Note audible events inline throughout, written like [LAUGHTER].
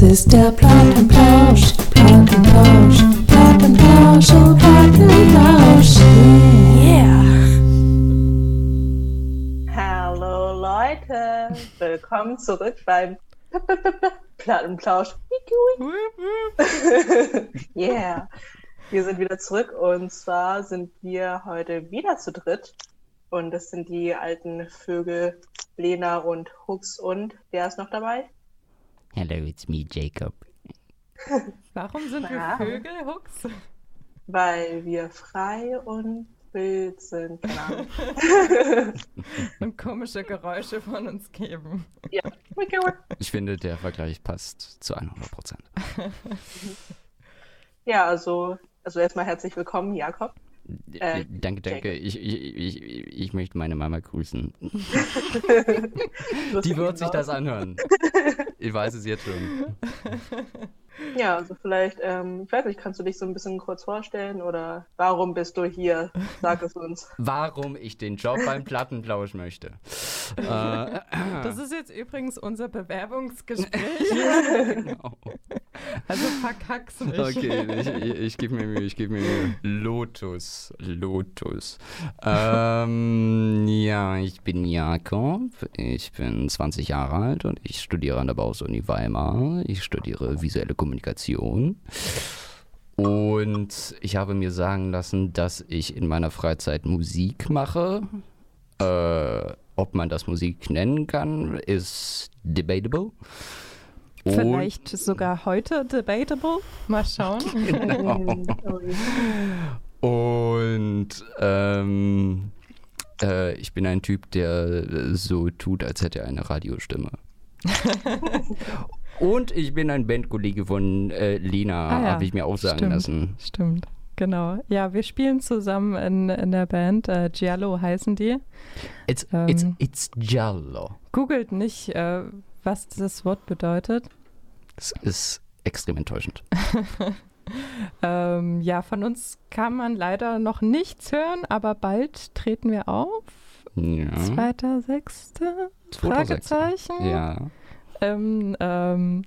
Das ist der Plattenplausch, Plattenplausch, Plattenplausch, oh Plattenplausch. Yeah. Hallo Leute, willkommen zurück beim Plattenplausch. [LAUGHS] yeah, wir sind wieder zurück und zwar sind wir heute wieder zu dritt und das sind die alten Vögel Lena und Hux und wer ist noch dabei? Hello, it's me, Jacob. [LAUGHS] Warum sind wir Ja. Vögel, Hux? Weil wir frei und wild sind. Ahnung. [LAUGHS] Und komische Geräusche von uns geben. ja. Ich finde, der Vergleich passt zu 100 Prozent. [LAUGHS] ja, also, also erstmal herzlich willkommen, Jakob. Äh, danke, danke. Ich, ich, ich, ich möchte meine Mama grüßen. [LAUGHS] Die wird sich das anhören. Ich weiß es jetzt schon. [LAUGHS] Ja, also vielleicht, ähm, ich weiß nicht, kannst du dich so ein bisschen kurz vorstellen oder warum bist du hier? Sag es uns. [LAUGHS] Warum ich den Job beim Plattenplausch möchte. [LAUGHS] Äh, Das ist jetzt übrigens unser Bewerbungsgespräch. [LAUGHS] genau. Also verkack's nicht. Okay, ich, ich, ich gebe mir Mühe, ich gebe mir Mühe. Lotus, Lotus. Ähm, ja, ich bin Jakob, ich bin 20 Jahre alt und ich studiere an der Bauuni Weimar. Ich studiere visuelle Kommunikation. Und ich habe mir sagen lassen, dass ich in meiner Freizeit Musik mache. Äh, ob man das Musik nennen kann, ist debatable. Und- Vielleicht sogar heute debatable. Mal schauen. [LAUGHS] Genau. Und ähm, äh, ich bin ein Typ, der so tut, als hätte er eine Radiostimme. [LAUGHS] Und ich bin ein Bandkollege von äh, Lena, Ah ja, habe ich mir auch sagen stimmt. lassen. Stimmt. Genau. Ja, wir spielen zusammen in, in der Band. Äh, Giallo heißen die. It's, Ähm. it's, it's Giallo. Googelt nicht, äh, was das Wort bedeutet. Das ist extrem enttäuschend. [LAUGHS] Ähm, ja, von uns kann man leider noch nichts hören, aber bald treten wir auf. Ja. Zweiter, sechster? 2006. Fragezeichen? Ja. Im ähm,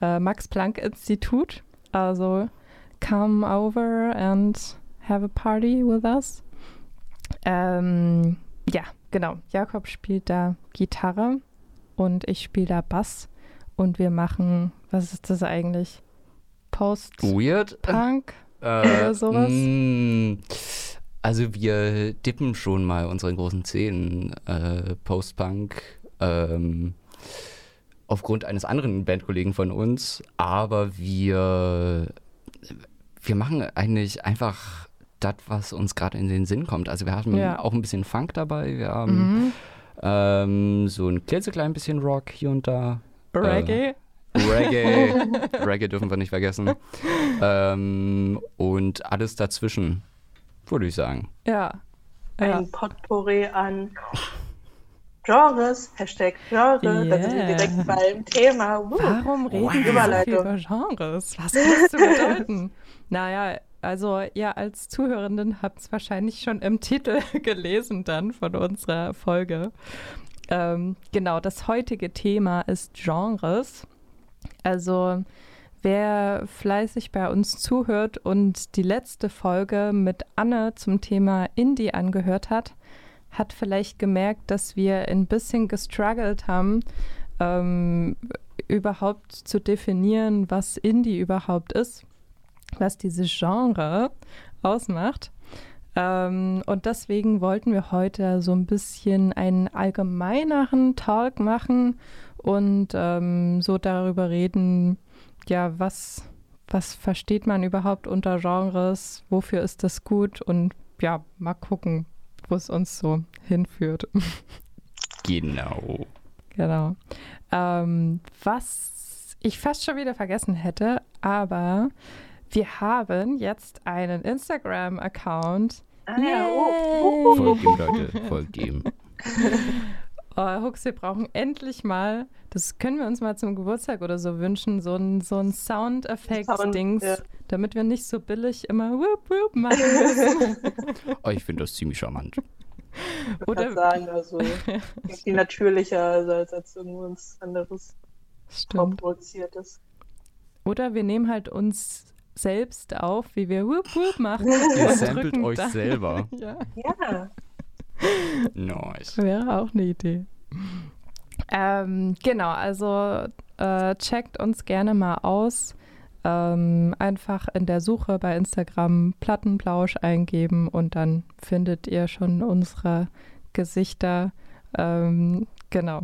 äh, Max-Planck-Institut. Also, come over and have a party with us. Ähm, ja, genau. Jakob spielt da Gitarre und ich spiele da Bass. Und wir machen, was ist das eigentlich? Post-Punk? Weird. Äh, [LAUGHS] Oder sowas? mh, also wir dippen schon mal unsere großen Zehen äh, Post-Punk ähm, aufgrund eines anderen Bandkollegen von uns, aber wir, wir machen eigentlich einfach das, was uns gerade in den Sinn kommt. Also wir haben Ja. auch ein bisschen Funk dabei, wir haben Mhm. ähm, so ein klitzeklein bisschen Rock hier und da. Reggae? Reggae. [LAUGHS] Reggae dürfen wir nicht vergessen. Ähm, und alles dazwischen, würde ich sagen. Ja. Ja. Ein Potpourri an Genres, Hashtag Genre, da sind wir Yeah. direkt beim Thema. Woo. Warum reden wir so über Genres? Was kann das bedeuten? [LAUGHS] naja, also ihr als Zuhörenden habt es wahrscheinlich schon im Titel [LAUGHS] gelesen dann von unserer Folge. Ähm, genau, das heutige Thema ist Genres. Also wer fleißig bei uns zuhört und die letzte Folge mit Anne zum Thema Indie angehört hat, hat vielleicht gemerkt, dass wir ein bisschen gestruggelt haben, ähm, überhaupt zu definieren, was Indie überhaupt ist, was dieses Genre ausmacht. Ähm, und deswegen wollten wir heute so ein bisschen einen allgemeineren Talk machen und ähm, so darüber reden, ja, was, was versteht man überhaupt unter Genres, wofür ist das gut und ja, mal gucken, wo es uns so hinführt. [LAUGHS] Genau. Genau. Ähm, was ich fast schon wieder vergessen hätte, aber wir haben jetzt einen Instagram-Account. Ah, ja. oh, oh, oh. Folgt ihm, Leute. Folgt ihm. [LAUGHS] Oh, Hux, wir brauchen endlich mal, das können wir uns mal zum Geburtstag oder so wünschen, so ein, so ein Soundeffekt-Dings, ja. Damit wir nicht so billig immer whoop, whoop machen müssen. [LAUGHS] Oh, ich finde das ziemlich charmant. Ich Oder- würde sagen, also [LAUGHS] viel natürlicher also als, als irgendwas anderes Stimmt. produziertes. Oder wir nehmen halt uns selbst auf, wie wir Whoop Whoop [LAUGHS] machen. Ihr samplet euch dann- selber. Ja, Ja. Nice. wäre auch eine Idee. Ähm, genau, also äh, checkt uns gerne mal aus. Ähm, einfach in der Suche bei Instagram Plattenplausch eingeben und dann findet ihr schon unsere Gesichter. Ähm, genau.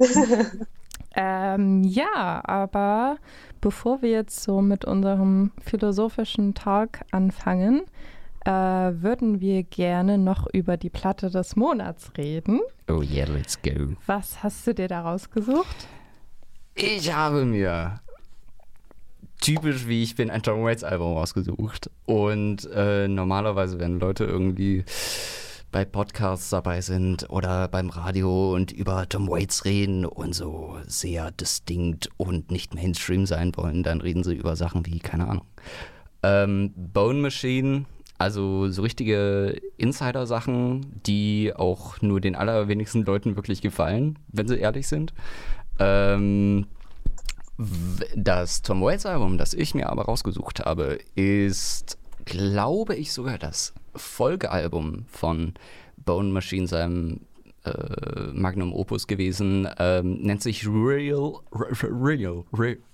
[LAUGHS] ähm, ja, aber bevor wir jetzt so mit unserem philosophischen Talk anfangen, äh, würden wir gerne noch über die Platte des Monats reden. Oh yeah, let's go. Was hast du dir da rausgesucht? Ich habe mir typisch wie ich bin ein Tom Waits Album rausgesucht. Und äh, normalerweise, wenn Leute irgendwie bei Podcasts dabei sind oder beim Radio und über Tom Waits reden und so sehr distinkt und nicht Mainstream sein wollen, dann reden sie über Sachen wie, keine Ahnung, ähm, Bone Machine, also so richtige Insider-Sachen, die auch nur den allerwenigsten Leuten wirklich gefallen, wenn sie ehrlich sind. Ähm, das Tom Waits Album, das ich mir aber rausgesucht habe, ist, glaube ich, sogar das Folgealbum von Bone Machine, seinem äh, Magnum Opus gewesen, ähm, nennt sich Real, Real, Real,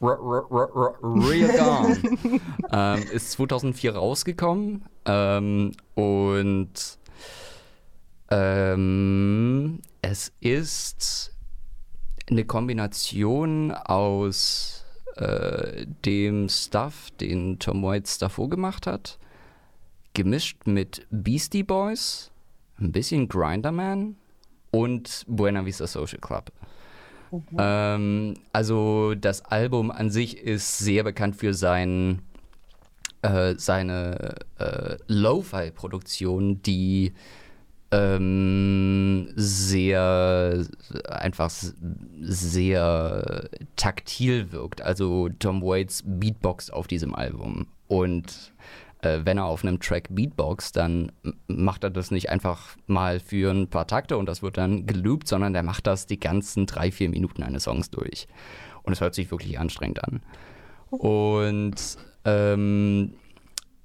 Real [LAUGHS] Gone. ähm, ist 2004 rausgekommen ähm, und ähm, es ist eine Kombination aus äh, dem Stuff, den Tom Waits davor gemacht hat, gemischt mit Beastie Boys, ein bisschen Grinderman und Buena Vista Social Club. Ähm, also das Album an sich ist sehr bekannt für sein, äh, seine äh, Lo-Fi-Produktion, die ähm, sehr einfach sehr taktil wirkt. Also Tom Waits Beatbox auf diesem Album. Und äh, wenn er auf einem Track Beatbox, dann macht er das nicht einfach mal für ein paar Takte und das wird dann geloopt, sondern der macht das die ganzen drei, vier Minuten eines Songs durch. Und es hört sich wirklich anstrengend an. Und ähm,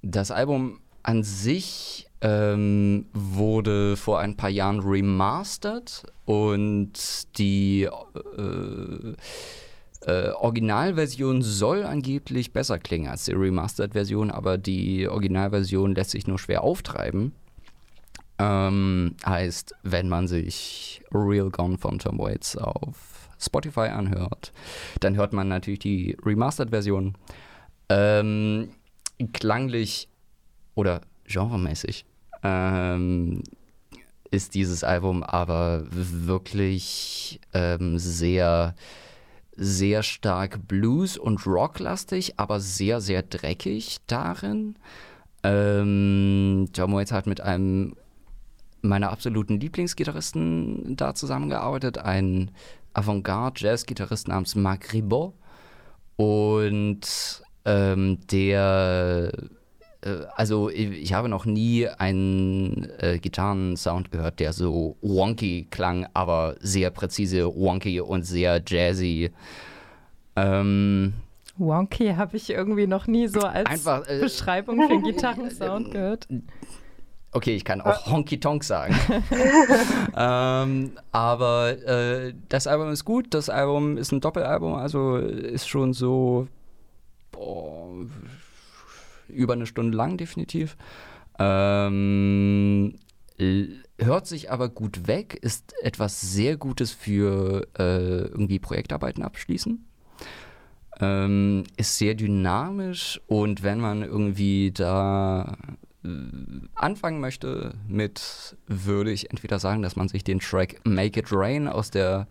das Album an sich ähm, wurde vor ein paar Jahren remastert und die äh, äh, Originalversion soll angeblich besser klingen als die Remastered-Version, aber die Originalversion lässt sich nur schwer auftreiben. Ähm, heißt, wenn man sich Real Gone von Tom Waits auf Spotify anhört, dann hört man natürlich die Remastered-Version. Ähm, klanglich oder genremäßig ähm, ist dieses Album aber wirklich ähm, sehr, sehr stark Blues- und Rocklastig, aber sehr, sehr dreckig darin. Ähm, Tom Waits hat mit einem meiner absoluten Lieblingsgitarristen da zusammengearbeitet, ein Avantgarde-Jazz-Gitarrist namens Marc Ribot. Und ähm, der, also ich, habe noch nie einen äh, Gitarrensound gehört, der so wonky klang, aber sehr präzise wonky und sehr jazzy. Ähm, Wonky habe ich irgendwie noch nie so als Einfach, äh, Beschreibung für einen Gitarrensound [LAUGHS] gehört. Okay, ich kann auch Honky Tonk sagen. [LAUGHS] ähm, aber äh, das Album ist gut. Das Album ist ein Doppelalbum, also ist schon so boah, über eine Stunde lang definitiv. Ähm, hört sich aber gut weg, ist etwas sehr Gutes für äh, irgendwie Projektarbeiten abschließen. Ähm, ist sehr dynamisch und wenn man irgendwie da äh, anfangen möchte mit, würde ich entweder sagen, dass man sich den Track Make It Rain aus der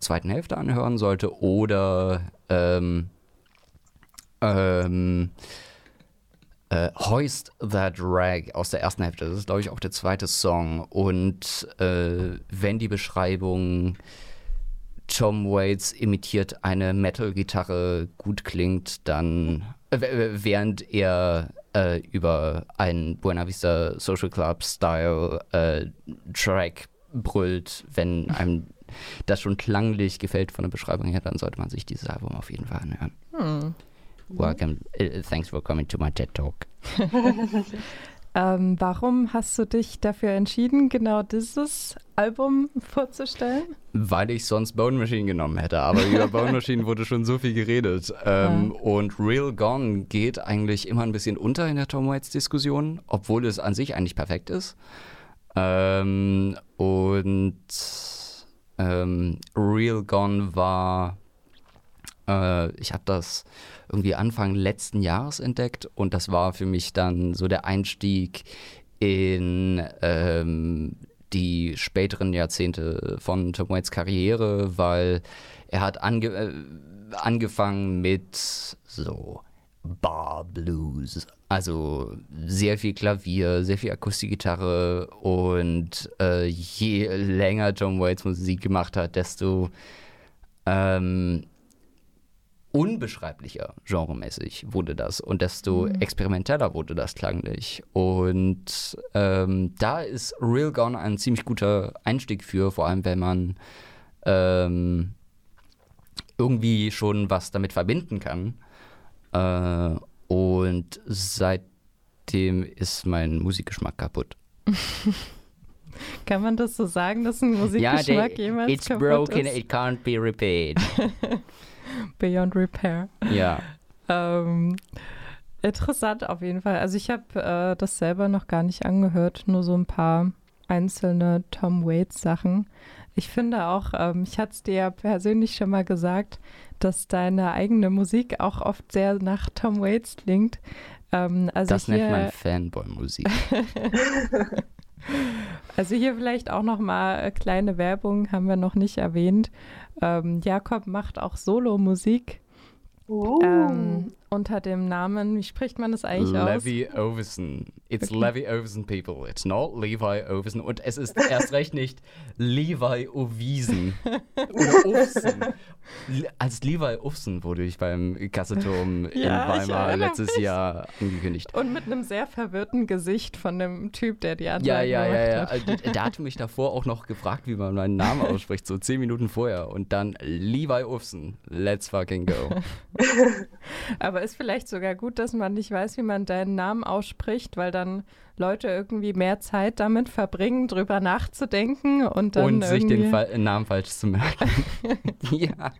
zweiten Hälfte anhören sollte oder ähm, ähm, äh, Hoist That Rag aus der ersten Hälfte. Das ist, glaube ich, auch der zweite Song. Und äh, wenn die Beschreibung Tom Waits imitiert eine Metal-Gitarre gut klingt, dann äh, während er äh, über einen Buena Vista Social Club Style äh, Track brüllt, wenn einem das schon klanglich gefällt von der Beschreibung her, dann sollte man sich dieses Album auf jeden Fall anhören. Hm. Welcome, uh, thanks for coming to my TED Talk. [LAUGHS] Ähm, warum hast du dich dafür entschieden, genau dieses Album vorzustellen? Weil ich sonst Bone Machine genommen hätte, aber über [LAUGHS] Bone Machine wurde schon so viel geredet. Ähm, Ja. Und Real Gone geht eigentlich immer ein bisschen unter in der Tom Waits Diskussion, obwohl es an sich eigentlich perfekt ist. Ähm, und ähm, Real Gone war, äh, ich habe das irgendwie Anfang letzten Jahres entdeckt und das war für mich dann so der Einstieg in ähm, die späteren Jahrzehnte von Tom Waits Karriere, weil er hat ange äh, angefangen mit so Bar Blues, also sehr viel Klavier, sehr viel Akustikgitarre und äh, je länger Tom Waits Musik gemacht hat, desto ähm, unbeschreiblicher genremäßig wurde das und desto experimenteller wurde das klanglich. Und ähm, da ist Real Gone ein ziemlich guter Einstieg für, vor allem wenn man ähm, irgendwie schon was damit verbinden kann. Äh, und seitdem ist mein Musikgeschmack kaputt. [LAUGHS] Kann man das so sagen, dass ein Musikgeschmack jemals it's kaputt broken, ist? it can't be repaired. [LAUGHS] [LAUGHS] Beyond Repair. ja. Ähm, interessant auf jeden Fall. Also ich habe äh, das selber noch gar nicht angehört, nur so ein paar einzelne Tom Waits Sachen. Ich finde auch, ähm, ich hatte es dir ja persönlich schon mal gesagt, dass deine eigene Musik auch oft sehr nach Tom Waits klingt. Ähm, also Das hier, nennt man Fanboy-Musik. [LAUGHS] [LAUGHS] [LAUGHS] Also hier vielleicht auch noch mal äh, kleine Werbung, haben wir noch nicht erwähnt. Ähm, Jakob macht auch Solo-Musik Uh. ähm, unter dem Namen, wie spricht man das eigentlich aus? Levi Overson. It's Okay. Levi Overson, people. It's not Levi Overson. Und es ist erst recht nicht Levi Ovisen. Oder. Le- Als Levi Ufsen wurde ich beim Kasseturm in Ja, ich Weimar letztes mich. Jahr angekündigt. Und mit einem sehr verwirrten Gesicht von dem Typ, der die Ja, Ansage ja, ja, ja. gemacht hat. Also, Der hatte mich davor auch noch gefragt, wie man meinen Namen ausspricht, so zehn Minuten vorher. Und dann Levi Ufsen. Let's fucking go. [LAUGHS] Aber ist vielleicht sogar gut, dass man nicht weiß, wie man deinen Namen ausspricht, weil dann Leute irgendwie mehr Zeit damit verbringen, drüber nachzudenken und dann Und sich den Fa Namen falsch zu merken. [LAUGHS] ja.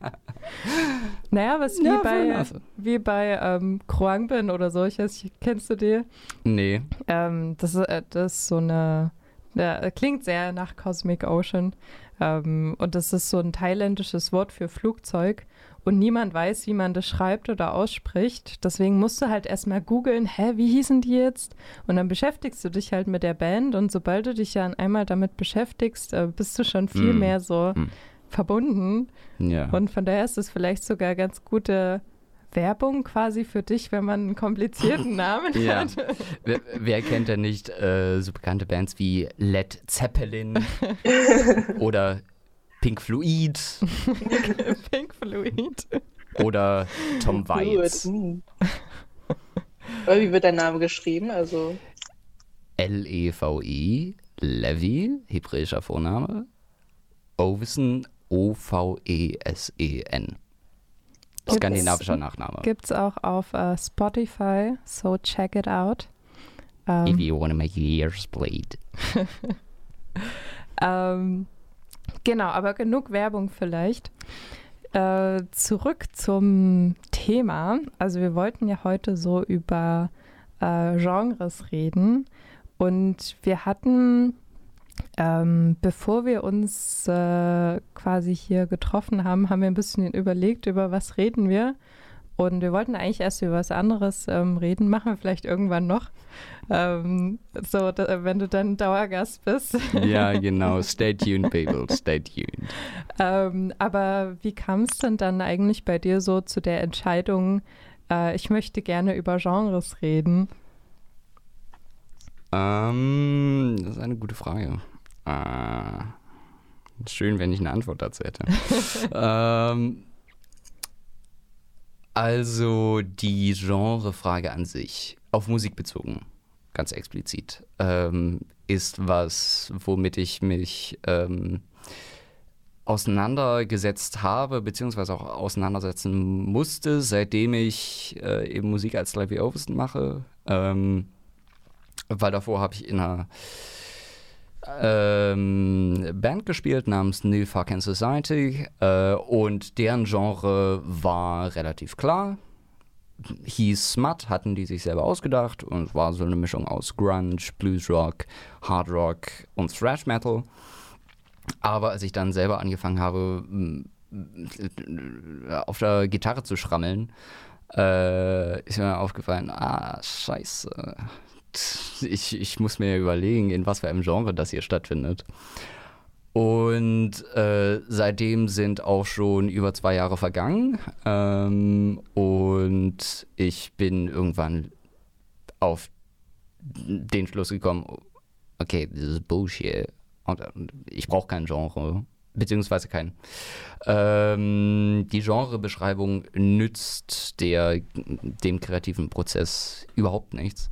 Naja, aber Ja, wie bei, nice. wie bei ähm, Kruangbin oder so. Ich weiß, nicht, kennst du die? Nee. Ähm, das, ist, äh, das ist so eine, ja, klingt sehr nach Cosmic Ocean. Ähm, und das ist so ein thailändisches Wort für Flugzeug. Und niemand weiß, wie man das schreibt oder ausspricht. Deswegen musst du halt erstmal googeln, hä, wie hießen die jetzt? Und dann beschäftigst du dich halt mit der Band. Und sobald du dich dann einmal damit beschäftigst, äh, bist du schon viel Mm. mehr so Mm. verbunden. Ja. Und von daher ist es vielleicht sogar ganz gute Werbung quasi für dich, wenn man einen komplizierten [LAUGHS] Namen Ja. hat. Wer, wer kennt denn nicht äh, so bekannte Bands wie Led Zeppelin [LAUGHS] oder Pink Floyd [LAUGHS] Pink Floyd. oder Tom mm. Aber wie wird dein Name geschrieben? Also, L-E-V-I, Levi, hebräischer Vorname, Ovesen, O-V-E-S-E-N. Skandinavischer Nachname. Gibt es auch auf äh, Spotify, so check it out. If Ähm, you wanna make your ears bleed. [LAUGHS] ähm, genau, aber genug Werbung vielleicht. Äh, zurück zum Thema. Also wir wollten ja heute so über äh, Genres reden und wir hatten, ähm, bevor wir uns äh, quasi hier getroffen haben, haben wir ein bisschen überlegt, über was reden wir. Und wir wollten eigentlich erst über was anderes ähm, reden, machen wir vielleicht irgendwann noch. Ähm, so, da, wenn du dann Dauergast bist. Ja, [LAUGHS] genau. Stay tuned, people. Stay tuned. Ähm, aber wie kam es denn dann eigentlich bei dir so zu der Entscheidung, äh, ich möchte gerne über Genres reden? Ähm, das ist eine gute Frage. Äh, schön, wenn ich eine Antwort dazu hätte. [LAUGHS] ähm, also die Genrefrage an sich, auf Musik bezogen, ganz explizit, ähm, ist was, womit ich mich ähm, auseinandergesetzt habe, beziehungsweise auch auseinandersetzen musste, seitdem ich äh, eben Musik als Overson mache. Ähm, weil davor habe ich in einer ähm, Band gespielt namens New Fucking Society äh, und deren Genre war relativ klar. Hieß Smut, hatten die sich selber ausgedacht und war so eine Mischung aus Grunge, Bluesrock, Hard Rock und Thrash Metal. Aber als ich dann selber angefangen habe, auf der Gitarre zu schrammeln, äh, ist mir aufgefallen, ah, scheiße. Ich, ich muss mir überlegen, in was für einem Genre das hier stattfindet. Und äh, seitdem sind auch schon über zwei Jahre vergangen. Ähm, und ich bin irgendwann auf den Schluss gekommen, okay, das ist Bullshit. Und äh, ich brauche kein Genre, beziehungsweise kein. Ähm, die Genrebeschreibung nützt der, dem kreativen Prozess überhaupt nichts.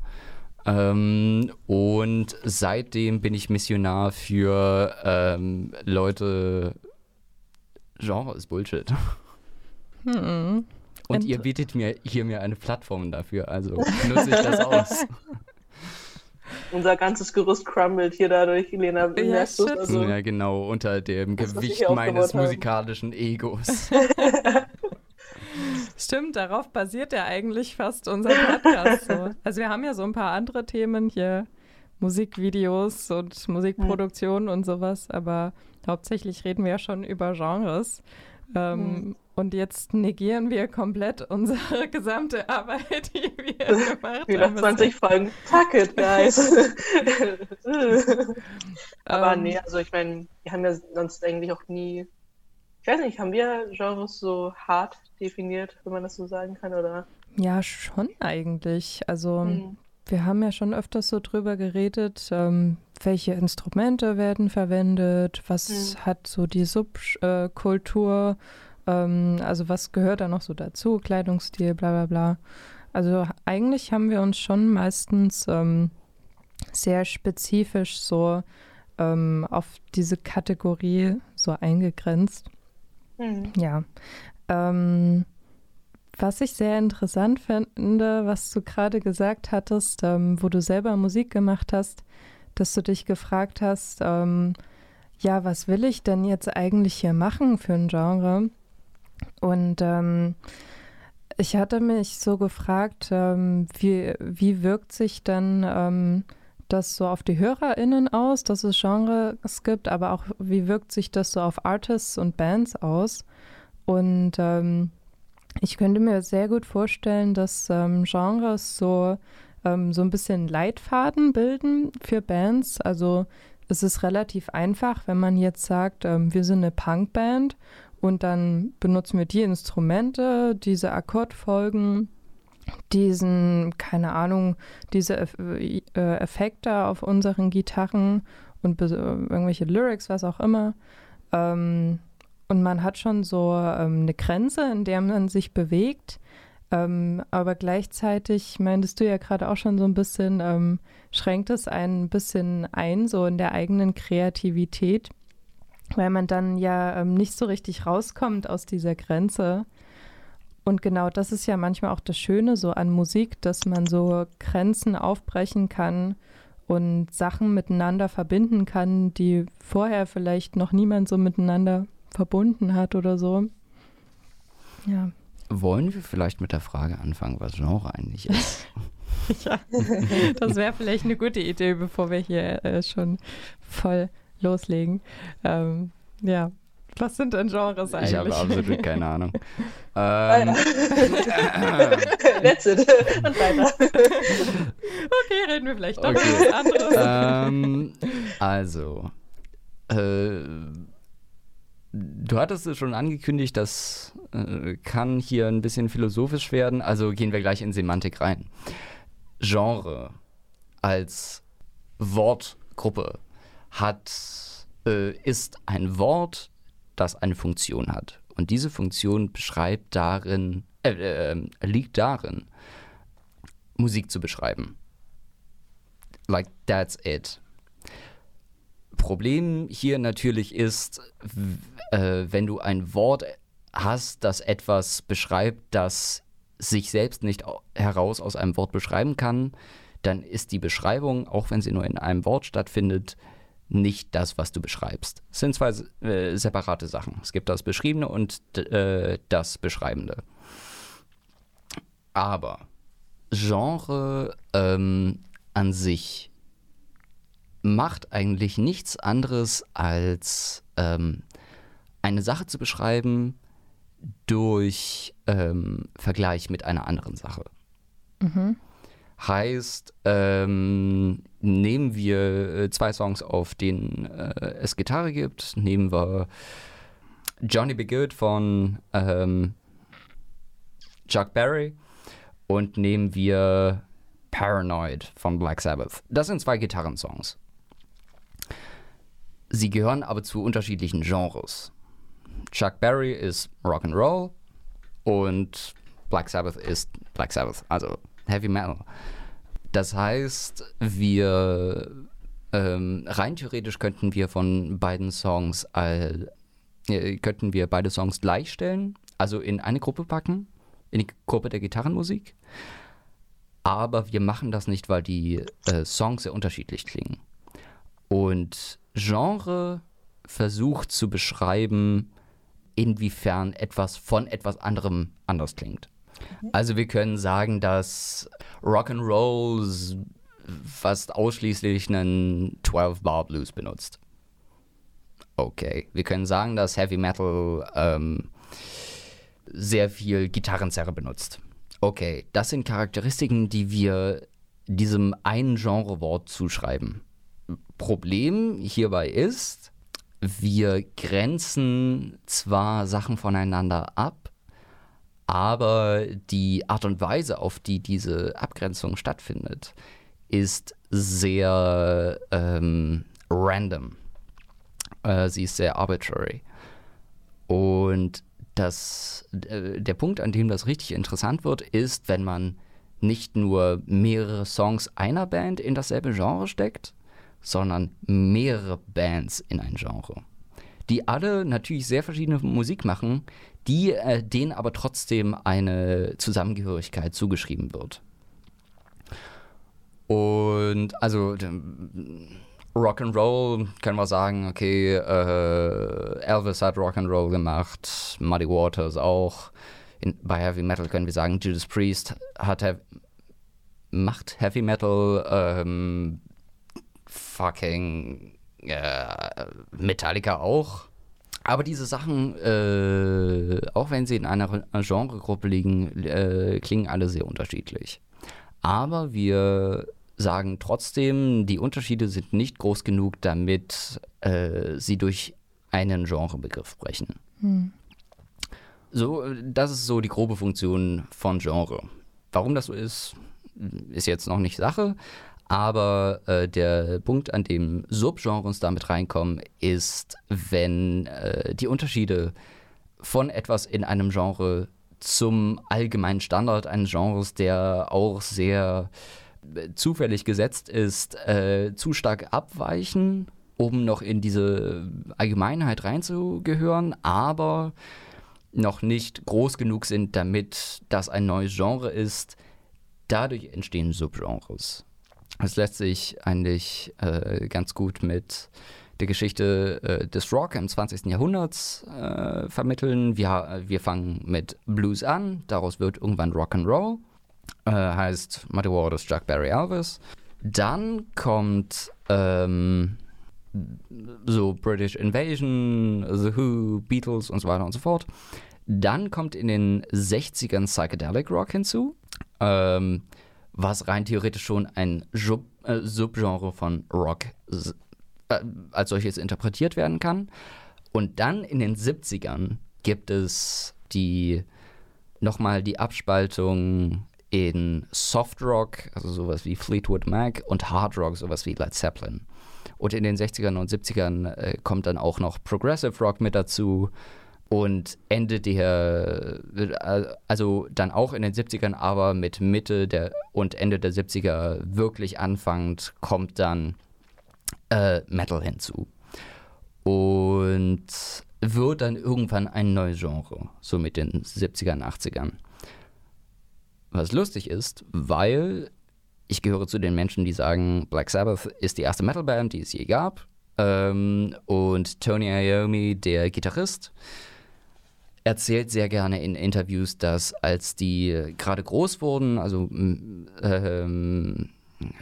Ähm, und seitdem bin ich Missionar für ähm, Leute. Genre ist Bullshit. Hm. [LAUGHS] Und ihr bietet mir hier mir eine Plattform dafür, also nutze ich das aus. [LAUGHS] Unser ganzes Gerüst crumbled hier dadurch, Lena. Ja, also, ja, genau, unter dem Das, Gewicht meines musikalischen Egos. [LAUGHS] Stimmt, darauf basiert ja eigentlich fast unser Podcast. So. [LAUGHS] Also wir haben ja so ein paar andere Themen hier, Musikvideos und Musikproduktion und sowas, aber hauptsächlich reden wir ja schon über Genres. Ähm, Mhm. Und jetzt negieren wir komplett unsere [LAUGHS] gesamte Arbeit, die wir [LAUGHS] gemacht haben. 20 Folgen. Fuck it, guys. Aber Ähm, nee, also ich meine, wir haben ja sonst eigentlich auch nie. Ich weiß nicht, haben wir Genres so hart definiert, wenn man das so sagen kann, oder? Ja, schon eigentlich. Also Hm. wir haben ja schon öfters so drüber geredet, ähm, welche Instrumente werden verwendet, was Hm. hat so die Subkultur, ähm, also was gehört da noch so dazu, Kleidungsstil, bla bla bla. Also eigentlich haben wir uns schon meistens ähm, sehr spezifisch so ähm, auf diese Kategorie so eingegrenzt. Hm. Ja. Ähm, was ich sehr interessant finde, was du gerade gesagt hattest, ähm, wo du selber Musik gemacht hast, dass du dich gefragt hast, ähm, ja, was will ich denn jetzt eigentlich hier machen für ein Genre? Und ähm, ich hatte mich so gefragt, ähm, wie, wie wirkt sich denn ähm, das so auf die HörerInnen aus, dass es Genres gibt, aber auch wie wirkt sich das so auf Artists und Bands aus? Und ähm, ich könnte mir sehr gut vorstellen, dass ähm, Genres so, ähm, so ein bisschen Leitfaden bilden für Bands. Also es ist relativ einfach, wenn man jetzt sagt, ähm, wir sind eine Punkband und dann benutzen wir die Instrumente, diese Akkordfolgen, diesen, keine Ahnung, diese äh, Effekte auf unseren Gitarren und irgendwelche Lyrics, was auch immer. Ähm, und man hat schon so ähm, eine Grenze, in der man sich bewegt. Ähm, aber gleichzeitig meintest du ja gerade auch schon so ein bisschen, ähm, schränkt es einen ein bisschen ein, so in der eigenen Kreativität, weil man dann ja ähm, nicht so richtig rauskommt aus dieser Grenze. Und genau das ist ja manchmal auch das Schöne so an Musik, dass man so Grenzen aufbrechen kann und Sachen miteinander verbinden kann, die vorher vielleicht noch niemand so miteinander verbunden hat oder so. Ja. Wollen wir vielleicht mit der Frage anfangen, was Genre eigentlich ist? [LAUGHS] ja. [LAUGHS] Das wäre vielleicht eine gute Idee, bevor wir hier äh, schon voll loslegen. Ähm, ja. Was sind denn Genres eigentlich? Ich habe absolut keine Ahnung. Ah, [LAUGHS] Ähm, [LAUGHS] That's it. Und weiter. Okay, reden wir vielleicht doch Okay. über was anderes. ähm, also, äh, du hattest es schon angekündigt, das äh, kann hier ein bisschen philosophisch werden, also gehen wir gleich in Semantik rein. Genre als Wortgruppe hat, äh, ist ein Wort, das eine Funktion hat. Und diese Funktion beschreibt darin, äh, äh, liegt darin, Musik zu beschreiben. Like, that's it. Problem hier natürlich ist, äh, wenn du ein Wort hast, das etwas beschreibt, das sich selbst nicht au- heraus aus einem Wort beschreiben kann, dann ist die Beschreibung, auch wenn sie nur in einem Wort stattfindet, nicht das, was du beschreibst. Es sind zwei äh, separate Sachen. Es gibt das Beschriebene und äh, das Beschreibende. Aber Genre ähm, an sich macht eigentlich nichts anderes als ähm, eine Sache zu beschreiben durch ähm, Vergleich mit einer anderen Sache. Heißt, ähm, nehmen wir äh, zwei Songs, auf denen äh, es Gitarre gibt, nehmen wir Johnny Be Good von ähm, Chuck Berry und nehmen wir Paranoid von Black Sabbath. Das sind zwei Gitarrensongs. Sie gehören aber zu unterschiedlichen Genres. Chuck Berry ist Rock'n'Roll und Black Sabbath ist Black Sabbath, also Heavy Metal. Das heißt, wir ähm, rein theoretisch könnten wir von beiden Songs all, äh, könnten wir beide Songs gleichstellen, also in eine Gruppe packen, in die Gruppe der Gitarrenmusik. Aber wir machen das nicht, weil die äh, Songs sehr unterschiedlich klingen. Und Genre versucht zu beschreiben, inwiefern etwas von etwas anderem anders klingt. Also wir können sagen, dass Rock'n'Roll fast ausschließlich einen 12-Bar-Blues benutzt. Okay. Wir können sagen, dass Heavy Metal ähm, sehr viel Gitarrenzerre benutzt. Okay, das sind Charakteristiken, die wir diesem einen Genrewort zuschreiben. Problem hierbei ist, wir grenzen zwar Sachen voneinander ab, aber die Art und Weise, auf die diese Abgrenzung stattfindet, ist sehr ähm, random. Äh, sie ist sehr arbitrary. Und das, äh, der Punkt, an dem das richtig interessant wird, ist, wenn man nicht nur mehrere Songs einer Band in dasselbe Genre steckt, sondern mehrere Bands in ein Genre. Die alle natürlich sehr verschiedene Musik machen, die äh, denen aber trotzdem eine Zusammengehörigkeit zugeschrieben wird. Und also Rock'n'Roll können wir sagen, okay, äh, Elvis hat Rock'n'Roll gemacht, Muddy Waters auch. In, bei Heavy Metal können wir sagen, Judas Priest hat macht Heavy Metal, ähm, fucking äh, Metallica auch. Aber diese Sachen, äh, auch wenn sie in einer Genregruppe liegen, äh, klingen alle sehr unterschiedlich. Aber wir sagen trotzdem, die Unterschiede sind nicht groß genug, damit äh, sie durch einen Genrebegriff brechen. So, äh, das ist so die grobe Funktion von Genre. Warum das so ist, ist jetzt noch nicht Sache. Aber äh, der Punkt, an dem Subgenres damit reinkommen, ist, wenn äh, die Unterschiede von etwas in einem Genre zum allgemeinen Standard eines Genres, der auch sehr äh, zufällig gesetzt ist, äh, zu stark abweichen, um noch in diese Allgemeinheit reinzugehören, aber noch nicht groß genug sind, damit das ein neues Genre ist. Dadurch entstehen Subgenres. Das lässt sich eigentlich äh, ganz gut mit der Geschichte äh, des Rock im 20. Jahrhundert äh, vermitteln. Wir, wir fangen mit Blues an, daraus wird irgendwann Rock'n'Roll, äh, heißt Muddy Waters, Chuck Berry, Elvis. Dann kommt ähm, so British Invasion, The Who, Beatles und so weiter und so fort. Dann kommt in den 60ern Psychedelic Rock hinzu, ähm, was rein theoretisch schon ein Sub, äh, Subgenre von Rock äh, als solches interpretiert werden kann. Und dann in den 70ern gibt es die nochmal die Abspaltung in Soft Rock, also sowas wie Fleetwood Mac, und Hard Rock, sowas wie Led Zeppelin. Und in den 60ern und 70ern äh, kommt dann auch noch Progressive Rock mit dazu. Und Ende der, also dann auch in den 70ern, aber mit Mitte der und Ende der 70er wirklich anfangend, kommt dann äh, Metal hinzu. Und wird dann irgendwann ein neues Genre, so mit den 70ern, 80ern. Was lustig ist, weil ich gehöre zu den Menschen, die sagen, Black Sabbath ist die erste Metalband, die es je gab. Ähm, und Tony Iommi, der Gitarrist, erzählt sehr gerne in Interviews, dass als die gerade groß wurden, also ähm,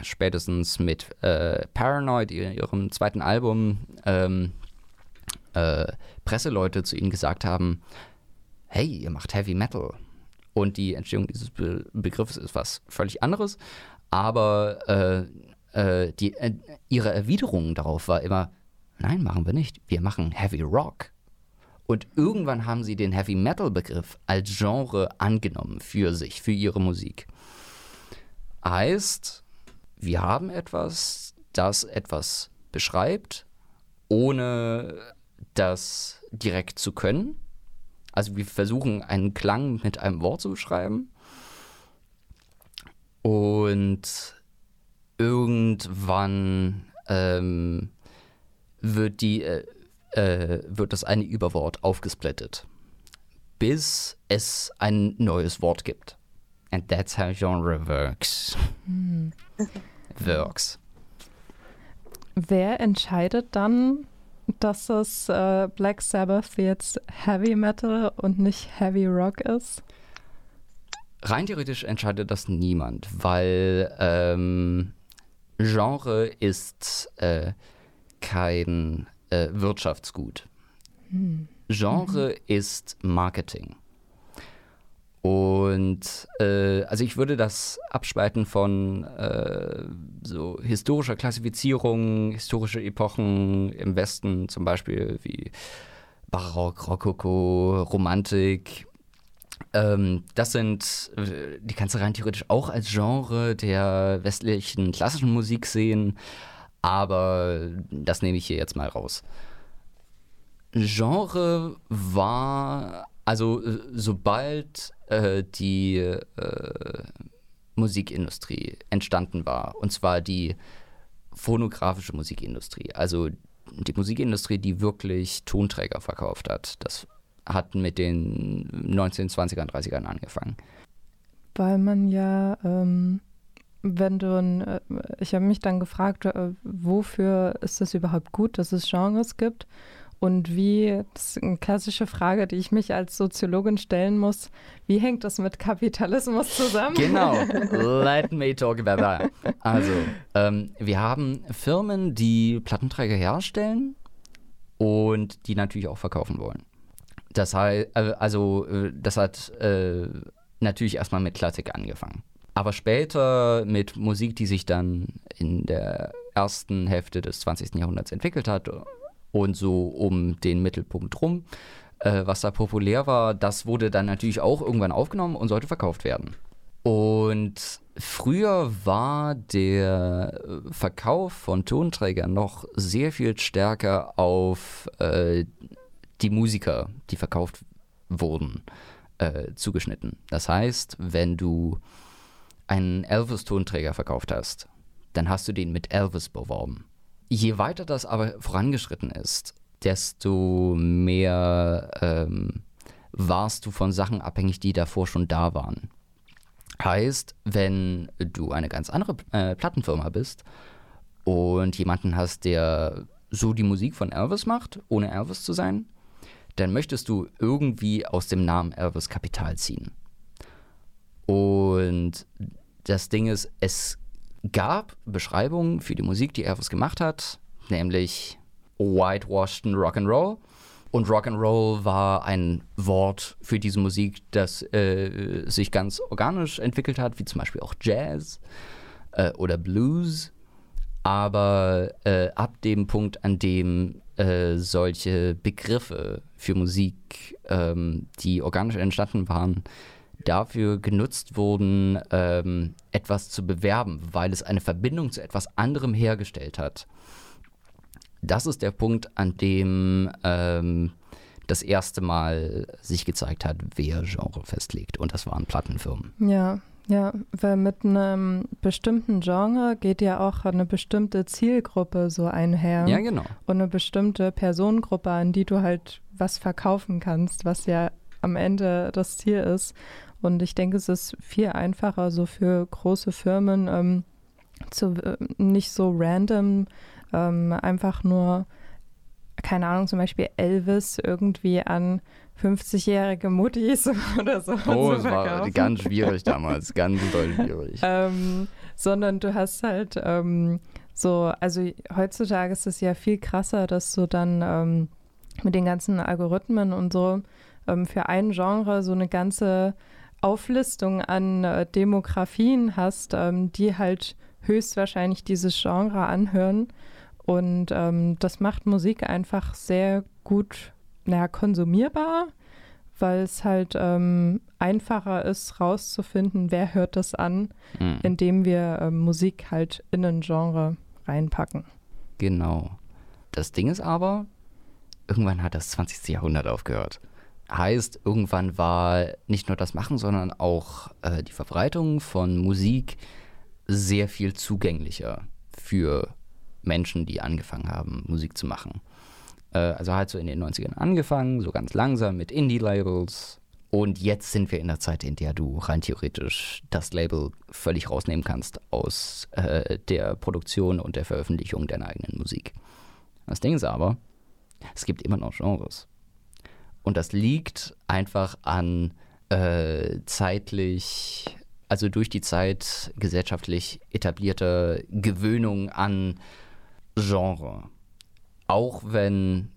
spätestens mit äh, Paranoid, ihrem zweiten Album, ähm, äh, Presseleute zu ihnen gesagt haben, hey, ihr macht Heavy Metal. Und die Entstehung dieses Be Begriffs ist was völlig anderes, aber äh, äh die, äh, ihre Erwiderung darauf war immer, nein, machen wir nicht, wir machen Heavy Rock. Und irgendwann haben sie den Heavy Metal Begriff als Genre angenommen für sich, für ihre Musik. Heißt, wir haben etwas, das etwas beschreibt, ohne das direkt zu können. Also wir versuchen einen Klang mit einem Wort zu beschreiben. Und irgendwann ähm, wird, die, äh, äh, wird das eine Überwort aufgesplittet, bis es ein neues Wort gibt. And that's how genre works. Hm. works. Wer entscheidet dann, dass es äh, Black Sabbath jetzt Heavy Metal und nicht Heavy Rock ist? Rein theoretisch entscheidet das niemand, weil ähm, Genre ist äh, kein äh, Wirtschaftsgut. Hm. Genre mhm. ist Marketing. Und äh, also ich würde das abspalten von äh, so historischer Klassifizierung, historische Epochen im Westen, zum Beispiel wie Barock, Rokoko, Romantik. Ähm, das sind, äh, die kannst du rein theoretisch auch als Genre der westlichen klassischen Musik sehen, aber das nehme ich hier jetzt mal raus. Genre war, also äh, sobald äh, die äh, Musikindustrie entstanden war. Und zwar die phonografische Musikindustrie. Also die Musikindustrie, die wirklich Tonträger verkauft hat. Das hat mit den 1920ern, 30ern angefangen. Weil man ja, ähm, wenn du, äh, ich habe mich dann gefragt, äh, wofür ist es überhaupt gut, dass es Genres gibt? Und wie, das ist eine klassische Frage, die ich mich als Soziologin stellen muss, wie hängt das mit Kapitalismus zusammen? Genau, [LAUGHS] let me talk about that. Also, ähm, wir haben Firmen, die Plattenträger herstellen und die natürlich auch verkaufen wollen. Das heißt, äh, also, das hat äh, natürlich erstmal mit Klassik angefangen. Aber später mit Musik, die sich dann in der ersten Hälfte des 20. Jahrhunderts entwickelt hat und so um den Mittelpunkt rum. Äh, was da populär war, das wurde dann natürlich auch irgendwann aufgenommen und sollte verkauft werden. Und früher war der Verkauf von Tonträgern noch sehr viel stärker auf äh, die Musiker, die verkauft wurden, äh, zugeschnitten. Das heißt, wenn du einen Elvis-Tonträger verkauft hast, dann hast du den mit Elvis beworben. Je weiter das aber vorangeschritten ist, desto mehr ähm, warst du von Sachen abhängig, die davor schon da waren. Heißt, wenn du eine ganz andere äh, Plattenfirma bist und jemanden hast, der so die Musik von Elvis macht, ohne Elvis zu sein, dann möchtest du irgendwie aus dem Namen Elvis Kapital ziehen. Und das Ding ist, es gab Beschreibungen für die Musik, die Elvis gemacht hat, nämlich Whitewashed Rock'n'Roll. Und Rock'n'Roll war ein Wort für diese Musik, das äh, sich ganz organisch entwickelt hat, wie zum Beispiel auch Jazz äh, oder Blues. Aber äh, ab dem Punkt, an dem äh, solche Begriffe für Musik, ähm, die organisch entstanden waren, dafür genutzt wurden, ähm, etwas zu bewerben, weil es eine Verbindung zu etwas anderem hergestellt hat. Das ist der Punkt, an dem ähm, das erste Mal sich gezeigt hat, wer Genre festlegt. Und das waren Plattenfirmen. Ja, ja, weil mit einem bestimmten Genre geht ja auch eine bestimmte Zielgruppe so einher. Ja, genau. Und eine bestimmte Personengruppe, an die du halt was verkaufen kannst, was ja am Ende das Ziel ist. Und ich denke, es ist viel einfacher, so für große Firmen ähm, zu, äh, nicht so random, ähm, einfach nur, keine Ahnung, zum Beispiel Elvis irgendwie an 50-jährige Muttis [LAUGHS] oder so. Oh, es war ganz schwierig damals, [LAUGHS] ganz doll schwierig. ähm, sondern du hast halt ähm, so, also heutzutage ist es ja viel krasser, dass du dann ähm, mit den ganzen Algorithmen und so ähm, für ein Genre so eine ganze Auflistung an äh, Demografien hast, ähm, die halt höchstwahrscheinlich dieses Genre anhören. Und ähm, das macht Musik einfach sehr gut naja, konsumierbar, weil es halt ähm, einfacher ist, rauszufinden, wer hört das an, Mhm. indem wir ähm, Musik halt in ein Genre reinpacken. Genau. Das Ding ist aber, irgendwann hat das 20. Jahrhundert aufgehört. Heißt, irgendwann war nicht nur das Machen, sondern auch äh, die Verbreitung von Musik sehr viel zugänglicher für Menschen, die angefangen haben, Musik zu machen. Äh, also halt so in den 90ern angefangen, so ganz langsam mit Indie-Labels. Und jetzt sind wir in der Zeit, in der du rein theoretisch das Label völlig rausnehmen kannst aus äh, der Produktion und der Veröffentlichung deiner eigenen Musik. Das Ding ist aber, es gibt immer noch Genres. Und das liegt einfach an äh, zeitlich, also durch die Zeit gesellschaftlich etablierter Gewöhnung an Genre. Auch wenn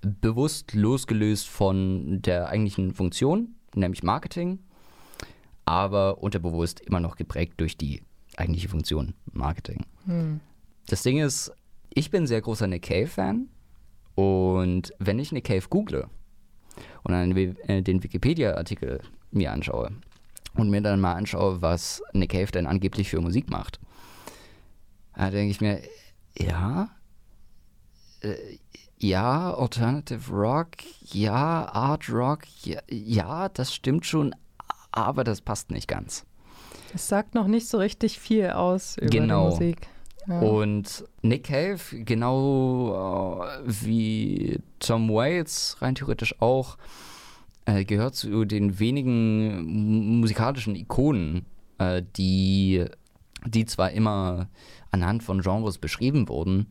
bewusst losgelöst von der eigentlichen Funktion, nämlich Marketing, aber unterbewusst immer noch geprägt durch die eigentliche Funktion Marketing. Das Ding ist, ich bin sehr großer Nick Cave-Fan und wenn ich Nick Cave google und dann den äh, den Wikipedia-Artikel mir anschaue und mir dann mal anschaue, was Nick Cave denn angeblich für Musik macht, da denke ich mir, ja, äh, ja, Alternative Rock, ja, Art Rock, ja, ja, das stimmt schon, aber das passt nicht ganz. Es sagt noch nicht so richtig viel aus über Genau. die Musik. Und Nick Cave, genau äh, wie Tom Waits, rein theoretisch auch, äh, gehört zu den wenigen mu- musikalischen Ikonen, äh, die, die zwar immer anhand von Genres beschrieben wurden,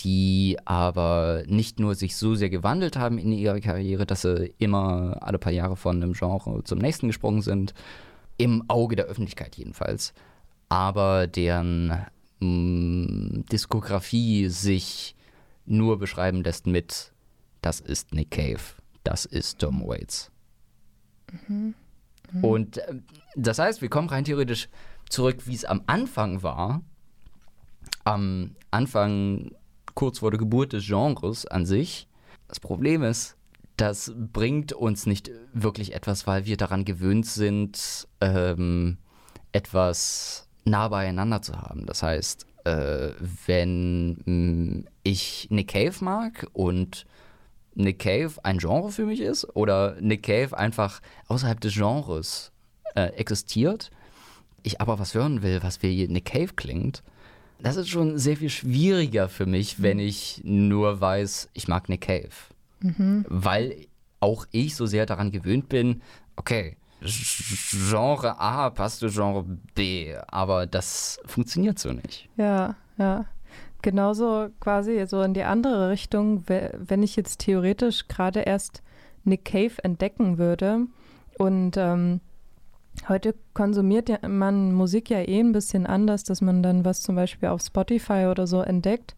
die aber nicht nur sich so sehr gewandelt haben in ihrer Karriere, dass sie immer alle paar Jahre von einem Genre zum nächsten gesprungen sind, im Auge der Öffentlichkeit jedenfalls, aber deren mh, Diskografie sich nur beschreiben lässt mit das ist Nick Cave, das ist Tom Waits. Und äh, das heißt, wir kommen rein theoretisch zurück, wie es am Anfang war. Am Anfang, kurz vor der Geburt des Genres an sich. Das Problem ist, das bringt uns nicht wirklich etwas, weil wir daran gewöhnt sind, ähm, etwas nah beieinander zu haben. Das heißt, äh, wenn mh, ich Nick Cave mag und Nick Cave ein Genre für mich ist oder Nick Cave einfach außerhalb des Genres äh, existiert, ich aber was hören will, was wie Nick Cave klingt, das ist schon sehr viel schwieriger für mich, wenn ich nur weiß, ich mag Nick Cave. Weil auch ich so sehr daran gewöhnt bin, okay, Genre A passt zu Genre B, aber das funktioniert so nicht. Ja, ja. Genauso quasi so in die andere Richtung, we- wenn ich jetzt theoretisch gerade erst Nick Cave entdecken würde und ähm, heute konsumiert ja man Musik ja eh ein bisschen anders, dass man dann was zum Beispiel auf Spotify oder so entdeckt.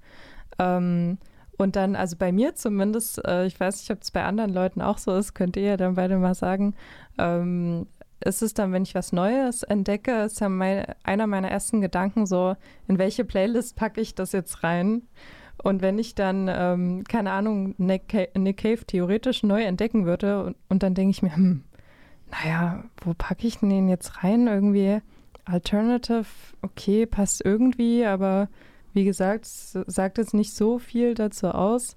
Ähm, und dann, also bei mir zumindest, äh, ich weiß nicht, ob es bei anderen Leuten auch so ist, könnt ihr ja dann beide mal sagen, ähm, ist es dann, wenn ich was Neues entdecke, ist ja mein, einer meiner ersten Gedanken so, in welche Playlist packe ich das jetzt rein? Und wenn ich dann, ähm, keine Ahnung, Nick Cave, Nick Cave theoretisch neu entdecken würde und, und dann denke ich mir, hm, naja, wo packe ich denn den jetzt rein? Irgendwie Alternative, okay, passt irgendwie, aber wie gesagt, es sagt jetzt nicht so viel dazu aus.